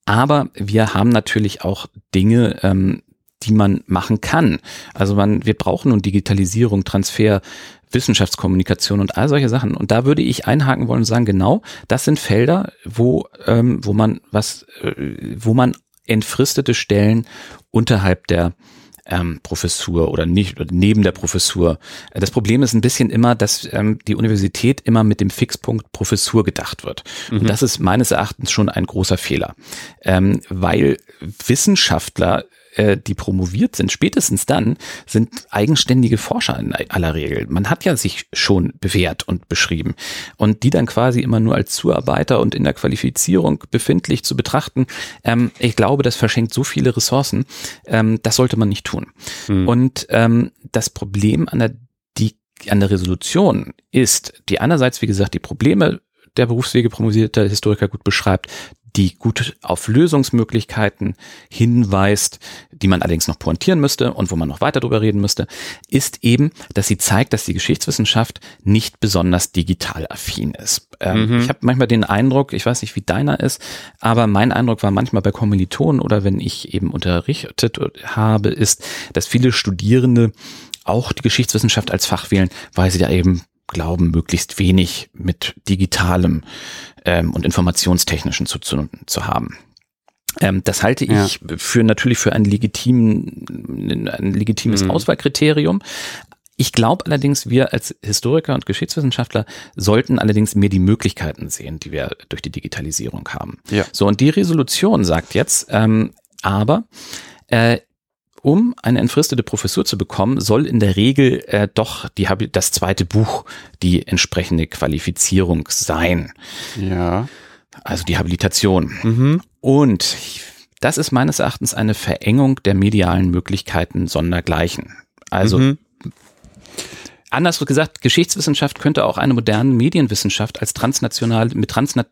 aber wir haben natürlich auch Dinge, ähm, die man machen kann. Also man, wir brauchen nun Digitalisierung, Transfer, Wissenschaftskommunikation und all solche Sachen. Und da würde ich einhaken wollen und sagen, genau, das sind Felder, wo, ähm, wo man was, äh, wo man entfristete Stellen unterhalb der ähm, Professur oder nicht oder neben der Professur. Das Problem ist ein bisschen immer, dass ähm, die Universität immer mit dem Fixpunkt Professur gedacht wird. Mhm. Und das ist meines Erachtens schon ein großer Fehler, ähm, weil Wissenschaftler äh, die promoviert sind, spätestens dann sind eigenständige Forscher in aller Regel. Man hat ja sich schon bewährt und beschrieben. Und die dann quasi immer nur als Zuarbeiter und in der Qualifizierung befindlich zu betrachten, ähm, ich glaube, das verschenkt so viele Ressourcen. Ähm, das sollte man nicht tun. Mhm. Und ähm, das Problem an der, die, an der Resolution ist, die einerseits, wie gesagt, die Probleme der Berufswege promovierter Historiker gut beschreibt, die gut auf Lösungsmöglichkeiten hinweist, die man allerdings noch pointieren müsste und wo man noch weiter drüber reden müsste, ist eben, dass sie zeigt, dass die Geschichtswissenschaft nicht besonders digital affin ist. Ähm, mhm. Ich habe manchmal den Eindruck, ich weiß nicht, wie deiner ist, aber mein Eindruck war manchmal bei Kommilitonen oder wenn ich eben unterrichtet habe, ist, dass viele Studierende auch die Geschichtswissenschaft als Fach wählen, weil sie da eben glauben, möglichst wenig mit digitalem ähm, und informationstechnischen zu, zu, zu haben. Ähm, das halte ich ja. für natürlich für ein, legitimen, ein legitimes mhm. Auswahlkriterium. Ich glaube allerdings, wir als Historiker und Geschichtswissenschaftler sollten allerdings mehr die Möglichkeiten sehen, die wir durch die Digitalisierung haben. Ja. So, und die Resolution sagt jetzt, ähm, aber äh, um eine entfristete Professur zu bekommen, soll in der Regel äh, doch die, das zweite Buch die entsprechende Qualifizierung sein. Ja. Also die Habilitation. Mhm. Und das ist meines Erachtens eine Verengung der medialen Möglichkeiten sondergleichen. Also mhm. anders gesagt, Geschichtswissenschaft könnte auch eine moderne Medienwissenschaft als transnational mit transnat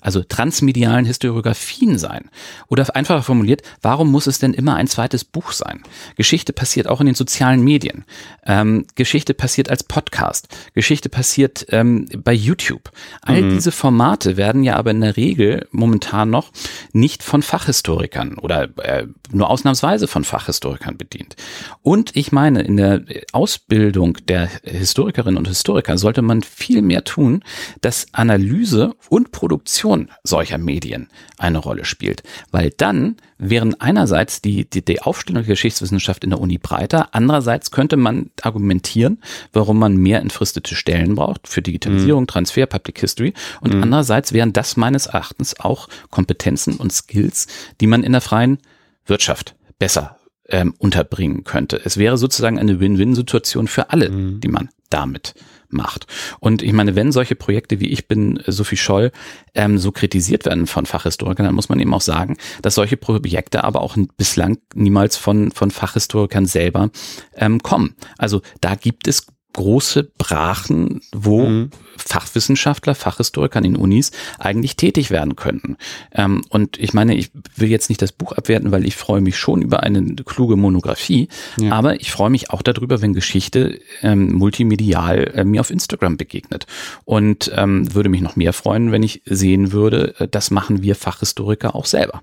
also transmedialen Historiografien sein. Oder einfacher formuliert, warum muss es denn immer ein zweites Buch sein? Geschichte passiert auch in den sozialen Medien. Ähm, Geschichte passiert als Podcast. Geschichte passiert ähm, bei YouTube. All mhm. diese Formate werden ja aber in der Regel momentan noch nicht von Fachhistorikern oder äh, nur ausnahmsweise von Fachhistorikern bedient. Und ich meine, in der Ausbildung der Historikerinnen und Historiker sollte man viel mehr tun, dass Analyse und Produktion Interpretation solcher Medien eine Rolle spielt. Weil dann wären einerseits die, die, die Aufstellung der Geschichtswissenschaft in der Uni breiter, andererseits könnte man argumentieren, warum man mehr entfristete Stellen braucht für Digitalisierung, mhm. Transfer, Public History und mhm. andererseits wären das meines Erachtens auch Kompetenzen und Skills, die man in der freien Wirtschaft besser ähm, unterbringen könnte. Es wäre sozusagen eine Win-Win-Situation für alle, mhm. die man damit macht. Und ich meine, wenn solche Projekte wie ich bin, Sophie Scholl, ähm, so kritisiert werden von Fachhistorikern, dann muss man eben auch sagen, dass solche Projekte aber auch bislang niemals von, von Fachhistorikern selber ähm, kommen. Also da gibt es große Brachen, wo mhm. Fachwissenschaftler, Fachhistoriker an den Unis eigentlich tätig werden könnten. Ähm, und ich meine, ich will jetzt nicht das Buch abwerten, weil ich freue mich schon über eine kluge Monographie, ja. aber ich freue mich auch darüber, wenn Geschichte ähm, multimedial äh, mir auf Instagram begegnet. Und ähm, würde mich noch mehr freuen, wenn ich sehen würde, äh, das machen wir Fachhistoriker auch selber.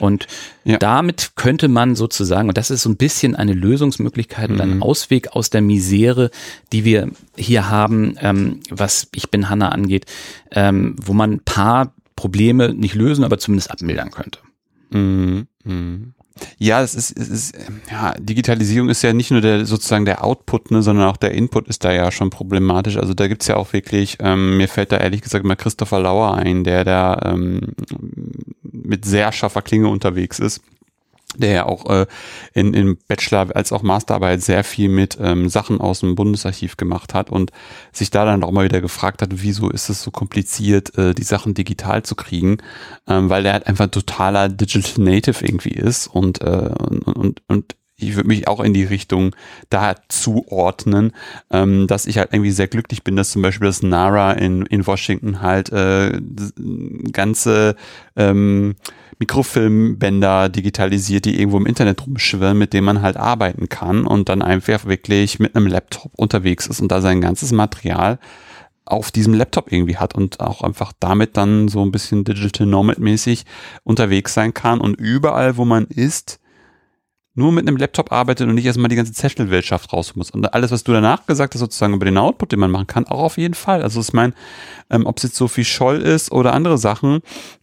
Und ja. damit könnte man sozusagen, und das ist so ein bisschen eine Lösungsmöglichkeit und ein mhm. Ausweg aus der Misere, die wir hier haben, ähm, was Ich bin Hanna angeht, ähm, wo man ein paar Probleme nicht lösen, aber zumindest abmildern könnte. Mhm. Mhm. Ja, es ist, es ist, ja, Digitalisierung ist ja nicht nur der sozusagen der Output, ne, sondern auch der Input ist da ja schon problematisch. Also da gibt's ja auch wirklich, ähm, mir fällt da ehrlich gesagt mal Christopher Lauer ein, der da ähm, mit sehr scharfer Klinge unterwegs ist der ja auch äh, in, in Bachelor als auch Masterarbeit sehr viel mit ähm, Sachen aus dem Bundesarchiv gemacht hat und sich da dann auch mal wieder gefragt hat, wieso ist es so kompliziert, äh, die Sachen digital zu kriegen, ähm, weil der halt einfach totaler Digital Native irgendwie ist und, äh, und, und, und ich würde mich auch in die Richtung da zuordnen, ähm, dass ich halt irgendwie sehr glücklich bin, dass zum Beispiel das NARA in, in Washington halt äh, ganze ähm, Mikrofilmbänder digitalisiert, die irgendwo im Internet rumschwirren, mit denen man halt arbeiten kann und dann einfach wirklich mit einem Laptop unterwegs ist und da sein ganzes Material auf diesem Laptop irgendwie hat und auch einfach damit dann so ein bisschen Digital Nomad mäßig unterwegs sein kann und überall, wo man ist, nur mit einem Laptop arbeitet und nicht erstmal die ganze Zettelwirtschaft raus muss. Und alles, was du danach gesagt hast, sozusagen über den Output, den man machen kann, auch auf jeden Fall. Also ich meine, ähm, ob es jetzt so viel Scholl ist oder andere Sachen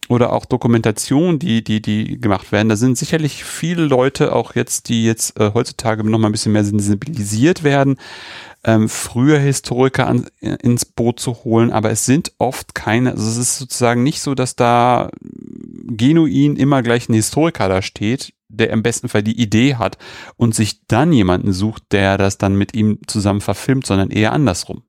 oder auch Dokumentation, die, die, die gemacht werden, da sind sicherlich viele Leute auch jetzt, die jetzt äh, heutzutage noch mal ein bisschen mehr sensibilisiert werden, ähm, früher Historiker an, ins Boot zu holen, aber es sind oft keine, also es ist sozusagen nicht so, dass da genuin immer gleich ein Historiker da steht, der im besten Fall die Idee hat und sich dann jemanden sucht, der das dann mit ihm zusammen verfilmt, sondern eher andersrum.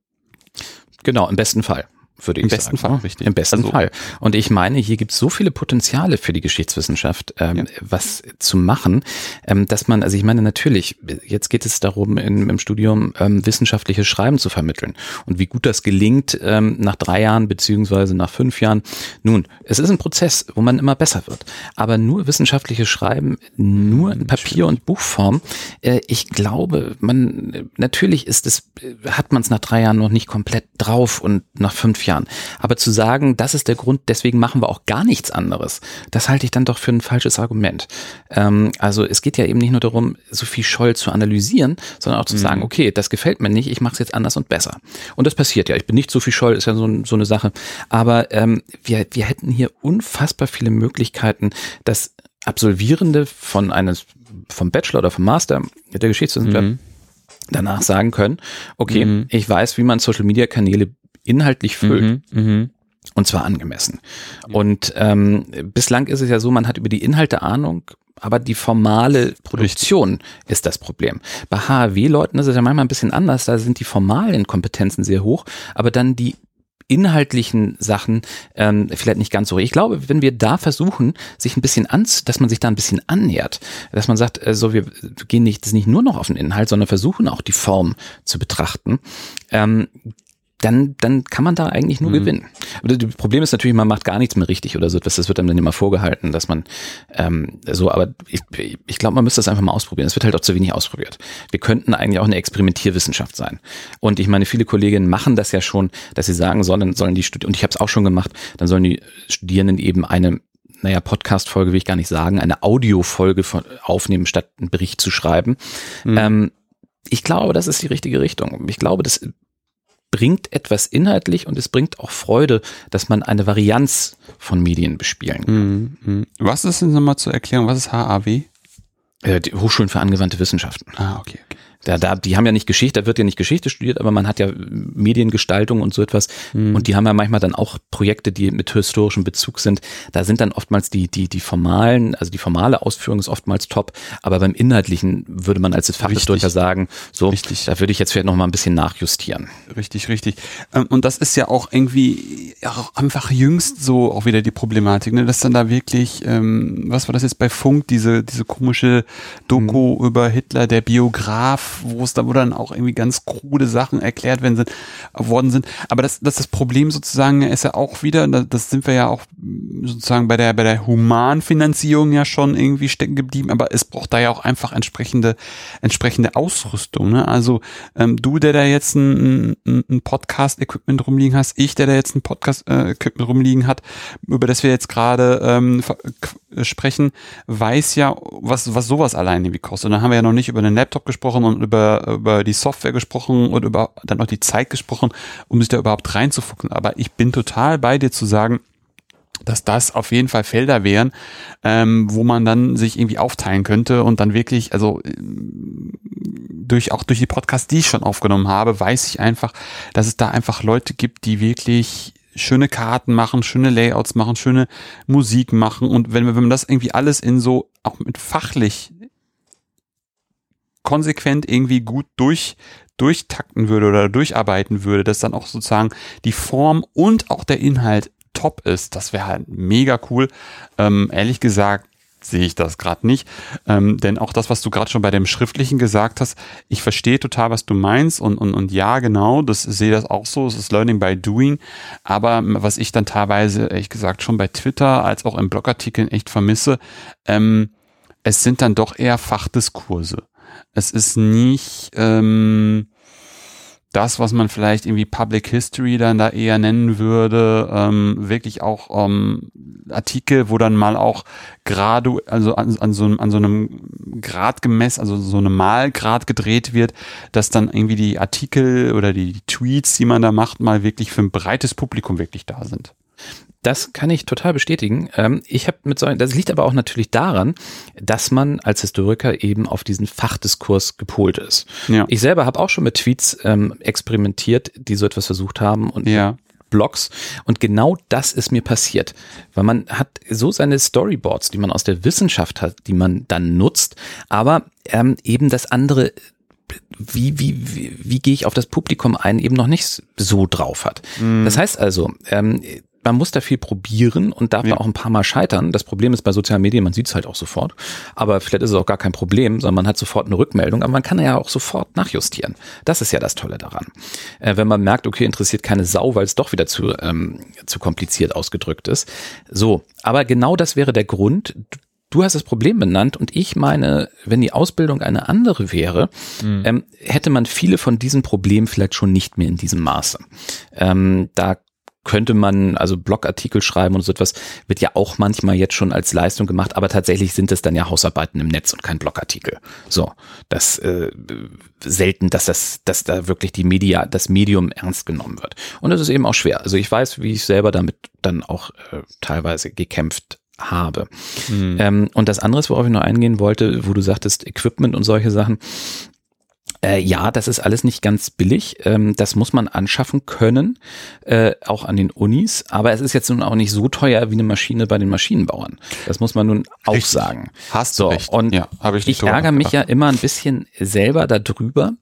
Genau, im besten Fall würde Im ich besten sagen. Fall, richtig. Im besten Also- Fall. Und ich meine, hier gibt es so viele Potenziale für die Geschichtswissenschaft, ähm, Ja. was zu machen, ähm, dass man, also ich meine, natürlich, jetzt geht es darum, in, im Studium ähm, wissenschaftliches Schreiben zu vermitteln. Und wie gut das gelingt ähm, nach drei Jahren beziehungsweise nach fünf Jahren. Nun, es ist ein Prozess, wo man immer besser wird. Aber nur wissenschaftliches Schreiben, nur in Papier- und Buchform, äh, ich glaube, man, natürlich ist es, hat man es nach drei Jahren noch nicht komplett drauf und nach fünf Jahren. Aber zu sagen, das ist der Grund, deswegen machen wir auch gar nichts anderes, das halte ich dann doch für ein falsches Argument. Ähm, also es geht ja eben nicht nur darum, so viel Scholl zu analysieren, sondern auch zu sagen, okay, das gefällt mir nicht, ich mache es jetzt anders und besser. Und das passiert ja. Ich bin nicht so viel Scholl, ist ja so, so eine Sache. Aber ähm, wir, wir hätten hier unfassbar viele Möglichkeiten, dass Absolvierende von eines vom Bachelor oder vom Master der Geschichtswissenschaft Mhm. danach sagen können, okay, Mhm. ich weiß, wie man Social Media Kanäle inhaltlich füllt Mhm, mhm. und zwar angemessen. Und ähm, bislang ist es ja so, man hat über die Inhalte Ahnung, aber die formale Produktion ist das Problem. Bei HAW-Leuten ist es ja manchmal ein bisschen anders, da sind die formalen Kompetenzen sehr hoch, aber dann die inhaltlichen Sachen ähm, vielleicht nicht ganz so. Ich glaube, wenn wir da versuchen, sich ein bisschen an, dass man sich da ein bisschen annähert, dass man sagt, äh, so wir gehen nicht, das nicht nur noch auf den Inhalt, sondern versuchen auch die Form zu betrachten, ähm, dann, dann kann man da eigentlich nur Mhm. gewinnen. Aber das Problem ist natürlich, man macht gar nichts mehr richtig oder so etwas. Das wird einem dann immer vorgehalten, dass man ähm, so, aber ich, ich glaube, man müsste das einfach mal ausprobieren. Es wird halt auch zu wenig ausprobiert. Wir könnten eigentlich auch eine Experimentierwissenschaft sein. Und ich meine, viele Kolleginnen machen das ja schon, dass sie sagen sollen, sollen die Studierenden, und ich habe es auch schon gemacht, dann sollen die Studierenden eben eine naja, Podcast-Folge will ich gar nicht sagen, eine Audiofolge aufnehmen, statt einen Bericht zu schreiben. Mhm. Ähm, ich glaube, das ist die richtige Richtung. Ich glaube, das bringt etwas inhaltlich und es bringt auch Freude, dass man eine Varianz von Medien bespielen kann. Mhm, mhm. Was ist denn nochmal zur Erklärung? Was ist HAW? Äh, die Hochschulen für angewandte Wissenschaften. Ah, okay, okay. Da, da, die haben ja nicht Geschichte, da wird ja nicht Geschichte studiert, aber man hat ja Mediengestaltung und so etwas. Mhm. Und die haben ja manchmal dann auch Projekte, die mit historischem Bezug sind. Da sind dann oftmals die, die, die formalen, also die formale Ausführung ist oftmals top, aber beim Inhaltlichen würde man als Fachhistoriker sagen, so, Richtig. da würde ich jetzt vielleicht noch mal ein bisschen nachjustieren. Richtig, richtig. Ähm, Und das ist ja auch irgendwie auch einfach jüngst so auch wieder die Problematik, ne? dass dann da wirklich, ähm, was war das jetzt bei Funk, diese, diese komische Doku über Hitler, der Biograf, wo es da, wo dann auch irgendwie ganz krude Sachen erklärt werden sind, worden sind. Aber das, das, das Problem sozusagen ist ja auch wieder, da- das sind wir ja auch sozusagen bei der, bei der Humanfinanzierung ja schon irgendwie stecken geblieben, aber es braucht da ja auch einfach entsprechende, entsprechende Ausrüstung, ne? Also, ähm, du, der da jetzt ein, ein, ein Podcast-Equipment rumliegen hast, ich, der da jetzt ein Podcast-Equipment rumliegen hat, über das wir jetzt gerade ähm, sprechen, weiß ja, was, was sowas allein irgendwie kostet. Und dann haben wir ja noch nicht über den Laptop gesprochen und über, über die Software gesprochen und über dann auch die Zeit gesprochen, um sich da überhaupt reinzufuchsen. Aber ich bin total bei dir zu sagen, dass das auf jeden Fall Felder wären, ähm, wo man dann sich irgendwie aufteilen könnte und dann wirklich, also ähm, durch auch durch die Podcasts, die ich schon aufgenommen habe, weiß ich einfach, dass es da einfach Leute gibt, die wirklich schöne Karten machen, schöne Layouts machen, schöne Musik machen und wenn, wenn man das irgendwie alles in so, auch mit fachlich konsequent irgendwie gut durch, durchtakten würde oder durcharbeiten würde, dass dann auch sozusagen die Form und auch der Inhalt top ist, das wäre halt mega cool. Ähm, ehrlich gesagt, sehe ich das gerade nicht. Ähm, denn auch das, was du gerade schon bei dem Schriftlichen gesagt hast, ich verstehe total, was du meinst und, und, und ja, genau, das sehe das auch so, es ist Learning by Doing. Aber was ich dann teilweise, ehrlich gesagt, schon bei Twitter als auch in Blogartikeln echt vermisse, ähm, es sind dann doch eher Fachdiskurse. Es ist nicht, ähm, das, was man vielleicht irgendwie Public History dann da eher nennen würde, ähm, wirklich auch ähm, Artikel, wo dann mal auch gerade, also an, an, so, an so einem Grad gemessen, also so einem Malgrad gedreht wird, dass dann irgendwie die Artikel oder die Tweets, die man da macht, mal wirklich für ein breites Publikum wirklich da sind. Das kann ich total bestätigen. Ähm, ich habe mit so, das liegt aber auch natürlich daran, dass man als Historiker eben auf diesen Fachdiskurs gepolt ist. Ja. Ich selber habe auch schon mit Tweets ähm, experimentiert, die so etwas versucht haben und ja. Blogs. Und genau das ist mir passiert. Weil man hat so seine Storyboards, die man aus der Wissenschaft hat, die man dann nutzt, aber ähm, eben das andere wie, wie, wie, wie gehe ich auf das Publikum ein, eben noch nicht so drauf hat. Mm. Das heißt also, ähm, man muss da viel probieren und darf ja. auch ein paar Mal scheitern. Das Problem ist bei sozialen Medien, man sieht es halt auch sofort. Aber vielleicht ist es auch gar kein Problem, sondern man hat sofort eine Rückmeldung. Aber man kann ja auch sofort nachjustieren. Das ist ja das Tolle daran. Äh, wenn man merkt, okay, interessiert keine Sau, weil es doch wieder zu, ähm, zu kompliziert ausgedrückt ist. So, aber genau das wäre der Grund. Du hast das Problem benannt und ich meine, wenn die Ausbildung eine andere wäre, mhm. ähm, hätte man viele von diesen Problemen vielleicht schon nicht mehr in diesem Maße. Ähm, da könnte man also Blogartikel schreiben und so etwas wird ja auch manchmal jetzt schon als Leistung gemacht, aber tatsächlich sind es dann ja Hausarbeiten im Netz und kein Blogartikel. So, das äh, selten, dass das, dass da wirklich die Media, das Medium ernst genommen wird. Und das ist eben auch schwer. Also ich weiß, wie ich selber damit dann auch äh, teilweise gekämpft habe. Mhm. Ähm, und das andere, worauf ich noch eingehen wollte, wo du sagtest, Equipment und solche Sachen, äh, ja, das ist alles nicht ganz billig. Ähm, das muss man anschaffen können, äh, auch an den Unis. Aber es ist jetzt nun auch nicht so teuer wie eine Maschine bei den Maschinenbauern. Das muss man nun auch Richtig. sagen. Hast so, du recht. Und ja, ich, ich ärgere mich ja immer ein bisschen selber darüber,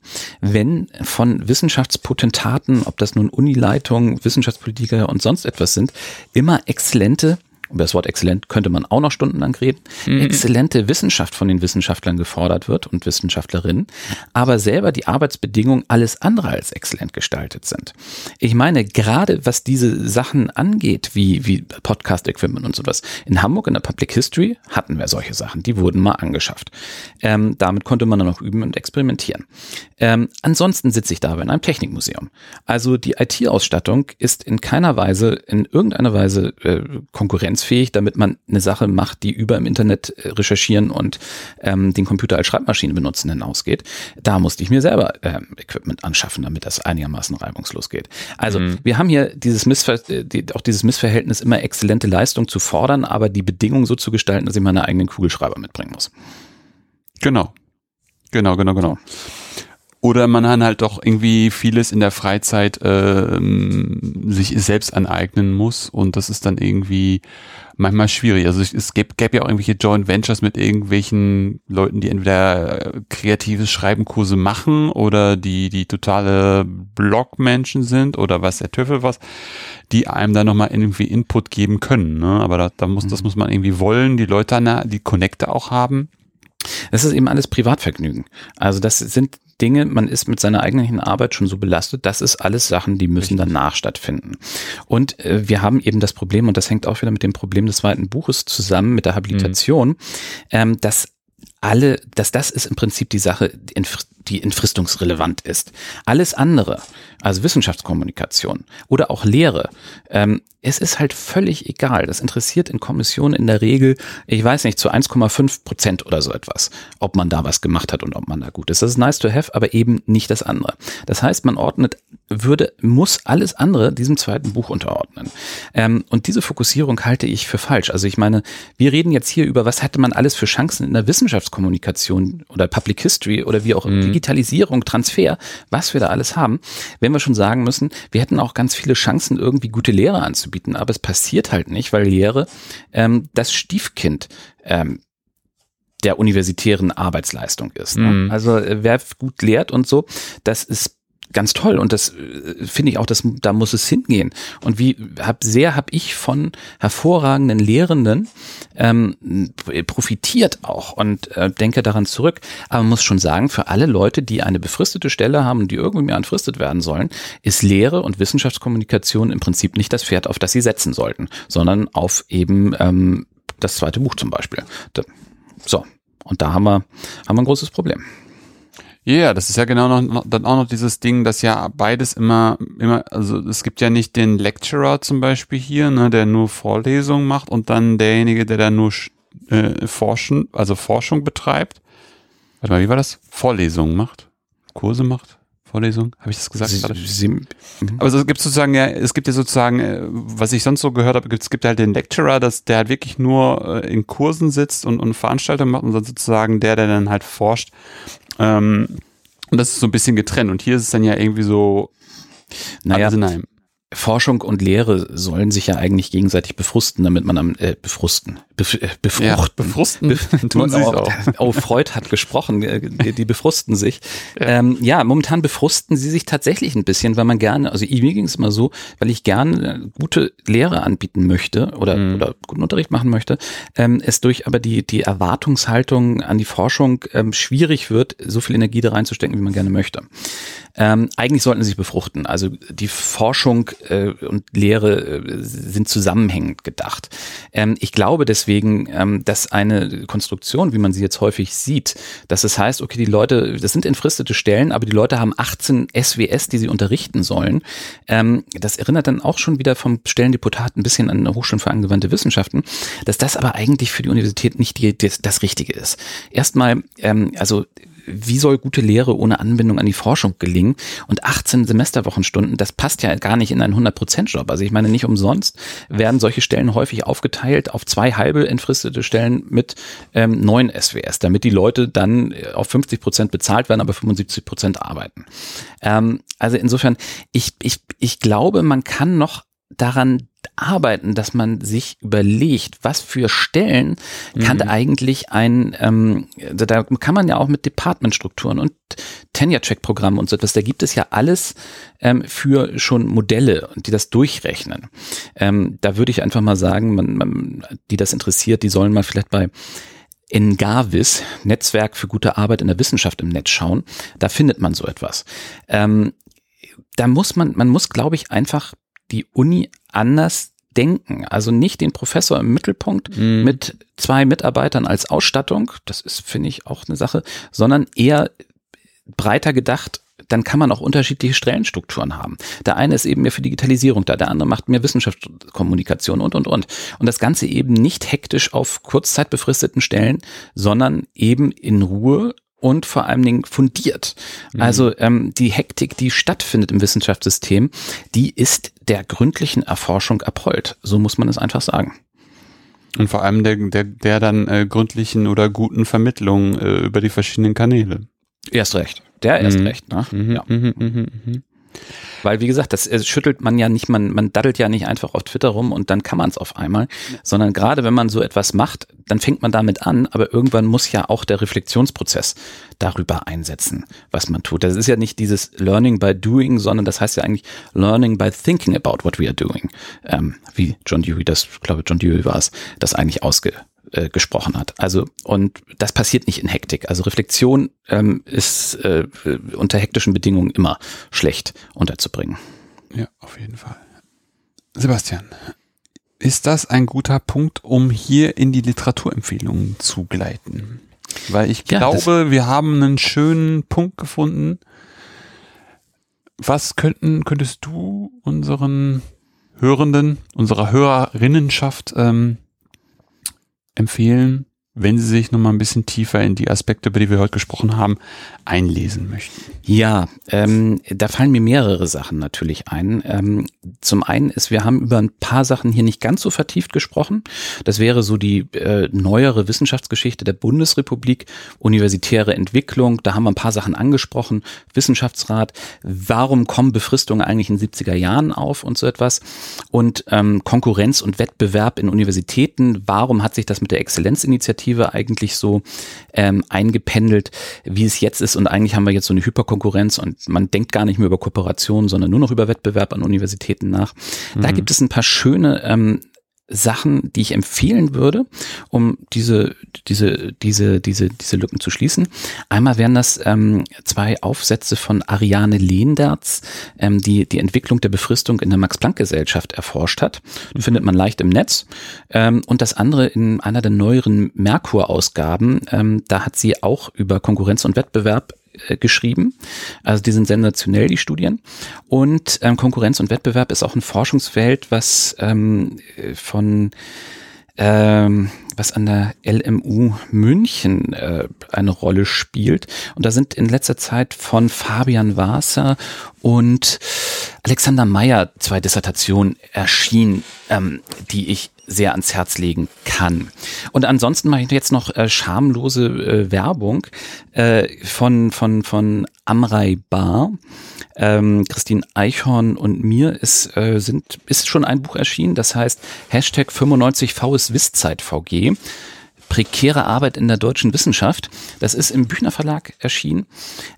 wenn von Wissenschaftspotentaten, ob das nun Unileitung, Wissenschaftspolitiker und sonst etwas sind, immer exzellente über das Wort exzellent könnte man auch noch stundenlang reden, mhm. exzellente Wissenschaft von den Wissenschaftlern gefordert wird und Wissenschaftlerinnen, aber selber die Arbeitsbedingungen alles andere als exzellent gestaltet sind. Ich meine, gerade was diese Sachen angeht, wie, wie Podcast-Equipment und sowas, in Hamburg in der Public History hatten wir solche Sachen, die wurden mal angeschafft. Ähm, damit konnte man dann auch üben und experimentieren. Ähm, ansonsten sitze ich da in einem Technikmuseum. Also die IT-Ausstattung ist in keiner Weise, in irgendeiner Weise äh, Konkurrenz konkurrenzfähig, damit man eine Sache macht, die über im Internet äh, recherchieren und ähm, den Computer als Schreibmaschine benutzen hinausgeht. Da musste ich mir selber ähm, Equipment anschaffen, damit das einigermaßen reibungslos geht. Also mhm. wir haben hier dieses Missver äh, die, auch dieses Missverhältnis, immer exzellente Leistung zu fordern, aber die Bedingungen so zu gestalten, dass ich meine eigenen Kugelschreiber mitbringen muss. Genau. Genau, genau, genau. Oder man kann halt doch irgendwie vieles in der Freizeit äh, sich selbst aneignen muss und das ist dann irgendwie manchmal schwierig. Also es gäbe, gäbe ja auch irgendwelche Joint Ventures mit irgendwelchen Leuten, die entweder kreatives Schreibenkurse machen oder die die totale Blogmenschen sind oder was der Teufel was, die einem dann nochmal irgendwie Input geben können. Ne? Aber da, da muss, das mhm. muss man irgendwie wollen, die Leute, die Connecte auch haben. Das ist eben alles Privatvergnügen. Also das sind Dinge, man ist mit seiner eigenen Arbeit schon so belastet, das ist alles Sachen, die müssen danach stattfinden. Und äh, wir haben eben das Problem, und das hängt auch wieder mit dem Problem des zweiten Buches zusammen, mit der Habilitation, mhm. ähm, dass alle, dass das ist im Prinzip die Sache, die entfristungsrelevant ist. Alles andere, also Wissenschaftskommunikation oder auch Lehre, ähm, es ist halt völlig egal. Das interessiert in Kommissionen in der Regel, ich weiß nicht, zu 1,5 Prozent oder so etwas, ob man da was gemacht hat und ob man da gut ist. Das ist nice to have, aber eben nicht das andere. Das heißt, man ordnet, würde, muss alles andere diesem zweiten Buch unterordnen. Ähm, und diese Fokussierung halte ich für falsch. Also ich meine, wir reden jetzt hier über, was hätte man alles für Chancen in der Wissenschaftskommunikation oder Public History oder wie auch immer, mhm Digitalisierung, Transfer, was wir da alles haben, wenn wir schon sagen müssen, wir hätten auch ganz viele Chancen, irgendwie gute Lehre anzubieten, aber es passiert halt nicht, weil Lehre ähm, das Stiefkind ähm, der universitären Arbeitsleistung ist. Ne? Mhm. Also äh, wer gut lehrt und so, das ist ganz toll und das äh, finde ich auch, dass da muss es hingehen. Und wie hab, sehr habe ich von hervorragenden Lehrenden ähm, profitiert auch und äh, denke daran zurück. Aber man muss schon sagen, für alle Leute, die eine befristete Stelle haben, die irgendwie mehr entfristet werden sollen, ist Lehre und Wissenschaftskommunikation im Prinzip nicht das Pferd, auf das sie setzen sollten, sondern auf eben ähm, das zweite Buch zum Beispiel. So, und da haben wir, haben wir ein großes Problem. Ja, yeah, das ist ja genau noch, dann auch noch dieses Ding, dass ja beides immer, immer, also es gibt ja nicht den Lecturer zum Beispiel hier, ne, der nur Vorlesungen macht und dann derjenige, der da nur äh, Forschen, also Forschung betreibt. Warte mal, wie war das? Vorlesungen macht? Kurse macht? Vorlesung, habe ich das gesagt? Sie, Sie, mhm. Aber es gibt sozusagen ja, es gibt ja sozusagen, äh, was ich sonst so gehört habe, es gibt halt den Lecturer, dass der halt wirklich nur äh, in Kursen sitzt und, und Veranstaltungen macht und dann sozusagen der, der dann halt forscht. Ähm, und das ist so ein bisschen getrennt. Und hier ist es dann ja irgendwie so naja. Forschung und Lehre sollen sich ja eigentlich gegenseitig befrusten, damit man am äh, befrusten, bef, äh, befruchten. Ja, befrusten Bef tun sie auch. Oh, Freud hat gesprochen, äh, die, die befrusten sich. Ja. Ähm, ja, momentan befrusten sie sich tatsächlich ein bisschen, weil man gerne, also mir ging es immer so, weil ich gerne gute Lehre anbieten möchte oder, mhm. oder guten Unterricht machen möchte, ähm, es durch aber die, die Erwartungshaltung an die Forschung ähm, schwierig wird, so viel Energie da reinzustecken, wie man gerne möchte. Ähm, eigentlich sollten sie sich befruchten. Also die Forschung äh, und Lehre äh, sind zusammenhängend gedacht. Ähm, ich glaube deswegen, ähm, dass eine Konstruktion, wie man sie jetzt häufig sieht, dass es heißt, okay, die Leute, das sind entfristete Stellen, aber die Leute haben 18 SWS, die sie unterrichten sollen. Ähm, das erinnert dann auch schon wieder vom Stellendeputat ein bisschen an eine Hochschule für angewandte Wissenschaften, dass das aber eigentlich für die Universität nicht die, das, das Richtige ist. Erstmal, ähm, also wie soll gute Lehre ohne Anbindung an die Forschung gelingen? Und 18 Semesterwochenstunden, das passt ja gar nicht in einen 100%-Job. Also ich meine, nicht umsonst werden solche Stellen häufig aufgeteilt auf zwei halbe entfristete Stellen mit ähm, neun SWS, damit die Leute dann äh, auf 50 Prozent bezahlt werden, aber 75 Prozent arbeiten. Ähm, also insofern, ich, ich, ich glaube, man kann noch daran arbeiten, dass man sich überlegt, was für Stellen mhm. kann eigentlich ein, ähm, da kann man ja auch mit Departmentstrukturen und Tenure-Check-Programmen und so etwas, da gibt es ja alles ähm, für schon Modelle, die das durchrechnen. Ähm, da würde ich einfach mal sagen, man, man, die das interessiert, die sollen mal vielleicht bei Engavis, Netzwerk für gute Arbeit in der Wissenschaft im Netz schauen. Da findet man so etwas. Ähm, da muss man, man muss, glaube ich, einfach die Uni anders denken. Also nicht den Professor im Mittelpunkt mm. mit zwei Mitarbeitern als Ausstattung, das ist, finde ich, auch eine Sache, sondern eher breiter gedacht, dann kann man auch unterschiedliche Stellenstrukturen haben. Der eine ist eben mehr für Digitalisierung da, der andere macht mehr Wissenschaftskommunikation und, und, und. Und das Ganze eben nicht hektisch auf kurzzeitbefristeten Stellen, sondern eben in Ruhe und vor allen Dingen fundiert. Mhm. Also ähm, die Hektik, die stattfindet im Wissenschaftssystem, die ist der gründlichen Erforschung abhold. So muss man es einfach sagen. Und vor allem der, der, der dann äh, gründlichen oder guten Vermittlung äh, über die verschiedenen Kanäle. Erst recht. Der erst mhm. recht. Ne? Mhm, ja. Weil, wie gesagt, das äh, schüttelt man ja nicht, man, man daddelt ja nicht einfach auf Twitter rum und dann kann man es auf einmal, sondern gerade wenn man so etwas macht, dann fängt man damit an, aber irgendwann muss ja auch der Reflexionsprozess darüber einsetzen, was man tut. Das ist ja nicht dieses Learning by Doing, sondern das heißt ja eigentlich Learning by Thinking about what we are doing. Ähm, wie John Dewey, das, glaube John Dewey war es, das eigentlich ausge äh, gesprochen hat. Also und das passiert nicht in Hektik. Also Reflexion ähm, ist äh, unter hektischen Bedingungen immer schlecht unterzubringen. Ja, auf jeden Fall. Sebastian, ist das ein guter Punkt, um hier in die Literaturempfehlungen zu gleiten? Weil ich ja, glaube, wir haben einen schönen Punkt gefunden. Was könnten, könntest du unseren Hörenden, unserer Hörerinnenschaft ähm, empfehlen, wenn Sie sich nochmal ein bisschen tiefer in die Aspekte, über die wir heute gesprochen haben, einlesen möchten. Ja, ähm, da fallen mir mehrere Sachen natürlich ein. Ähm, zum einen ist, wir haben über ein paar Sachen hier nicht ganz so vertieft gesprochen. Das wäre so die äh, neuere Wissenschaftsgeschichte der Bundesrepublik, universitäre Entwicklung. Da haben wir ein paar Sachen angesprochen. Wissenschaftsrat, warum kommen Befristungen eigentlich in 70er Jahren auf und so etwas? Und ähm, Konkurrenz und Wettbewerb in Universitäten, warum hat sich das mit der Exzellenzinitiative eigentlich so ähm, eingependelt, wie es jetzt ist? Und eigentlich haben wir jetzt so eine Hyperkonkurrenz und man denkt gar nicht mehr über Kooperation, sondern nur noch über Wettbewerb an Universitäten nach. Mhm. Da gibt es ein paar schöne ähm, Sachen, die ich empfehlen würde, um diese, diese, diese, diese, diese Lücken zu schließen. Einmal wären das ähm, zwei Aufsätze von Ariane Lehnderz, ähm, die die Entwicklung der Befristung in der Max-Planck-Gesellschaft erforscht hat. Die findet man leicht im Netz. Ähm, und das andere in einer der neueren Merkur-Ausgaben, ähm, da hat sie auch über Konkurrenz und Wettbewerb äh, geschrieben. Also die sind sensationell, die Studien. Und ähm, Konkurrenz und Wettbewerb ist auch ein Forschungsfeld, was ähm, von ähm, was an der LMU München äh, eine Rolle spielt. Und da sind in letzter Zeit von Fabian Wasser und Alexander Meyer zwei Dissertationen erschienen, ähm, die ich sehr ans Herz legen kann. Und ansonsten mache ich jetzt noch äh, schamlose äh, Werbung äh, von, von, von Amrei Bar. Ähm, Christine Eichhorn und mir ist, äh, sind, ist schon ein Buch erschienen, das heißt Hashtag 95V ist Wisszeit VG. Prekäre Arbeit in der deutschen Wissenschaft. Das ist im Büchner Verlag erschienen.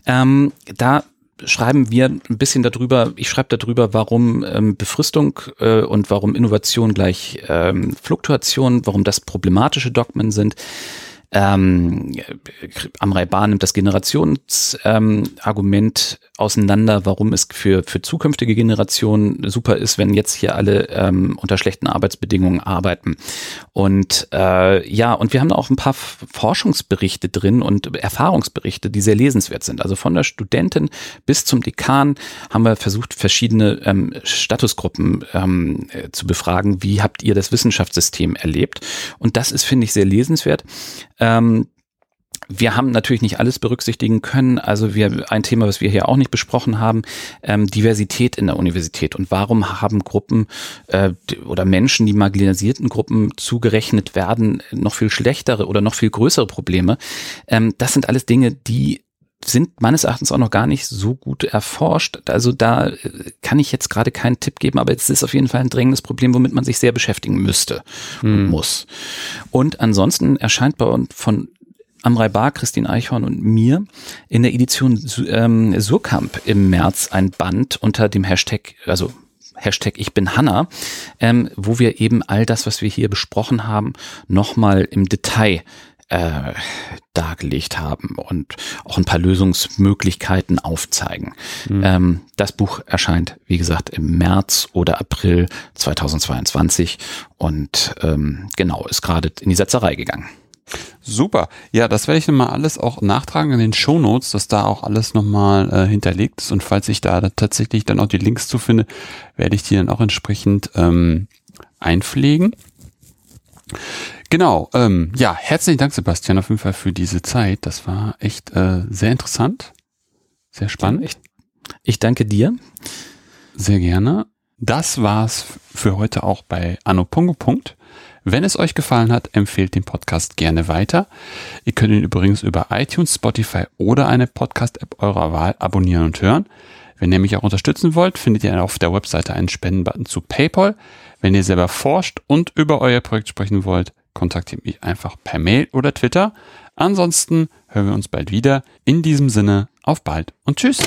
Ähm, da schreiben wir ein bisschen darüber, ich schreibe darüber, warum ähm, Befristung äh, und warum Innovation gleich ähm, Fluktuation, warum das problematische Dogmen sind. Ähm, Amrei Bar nimmt das Generationsargument ähm, auseinander, warum es für, für zukünftige Generationen super ist, wenn jetzt hier alle ähm, unter schlechten Arbeitsbedingungen arbeiten. Und äh, ja, und wir haben auch ein paar Forschungsberichte drin und Erfahrungsberichte, die sehr lesenswert sind. Also von der Studentin bis zum Dekan haben wir versucht, verschiedene ähm, Statusgruppen ähm, äh, zu befragen. Wie habt ihr das Wissenschaftssystem erlebt? Und das ist, finde ich, sehr lesenswert. Ähm, wir haben natürlich nicht alles berücksichtigen können. Also wir ein Thema, was wir hier auch nicht besprochen haben, ähm, Diversität in der Universität und warum haben Gruppen äh, oder Menschen, die marginalisierten Gruppen zugerechnet werden, noch viel schlechtere oder noch viel größere Probleme. Ähm, das sind alles Dinge, die sind meines Erachtens auch noch gar nicht so gut erforscht. Also da äh, kann ich jetzt gerade keinen Tipp geben, aber es ist auf jeden Fall ein drängendes Problem, womit man sich sehr beschäftigen müsste und hm. muss. Und ansonsten erscheint bei uns von Amrei Bar, Christine Eichhorn und mir in der Edition ähm, Surkamp im März ein Band unter dem Hashtag, also Hashtag Ich bin Hanna, ähm, wo wir eben all das, was wir hier besprochen haben, nochmal im Detail äh, dargelegt haben und auch ein paar Lösungsmöglichkeiten aufzeigen. Mhm. Ähm, das Buch erscheint, wie gesagt, im März oder April 2022 und ähm, genau, ist gerade in die Setzerei gegangen. Super. Ja, das werde ich nochmal alles auch nachtragen in den Show Notes, dass da auch alles nochmal äh, hinterlegt ist. Und falls ich da tatsächlich dann auch die Links zu finde, werde ich die dann auch entsprechend ähm, einpflegen. Genau, ähm, ja, herzlichen Dank, Sebastian, auf jeden Fall für diese Zeit. Das war echt äh, sehr interessant, sehr spannend. Ich, ich danke dir. Sehr gerne. Das war's für heute auch bei Punkt. Wenn es euch gefallen hat, empfehlt den Podcast gerne weiter. Ihr könnt ihn übrigens über iTunes, Spotify oder eine Podcast-App eurer Wahl abonnieren und hören. Wenn ihr mich auch unterstützen wollt, findet ihr auf der Webseite einen Spendenbutton zu PayPal. Wenn ihr selber forscht und über euer Projekt sprechen wollt, kontaktiert mich einfach per Mail oder Twitter. Ansonsten hören wir uns bald wieder. In diesem Sinne, auf bald und tschüss.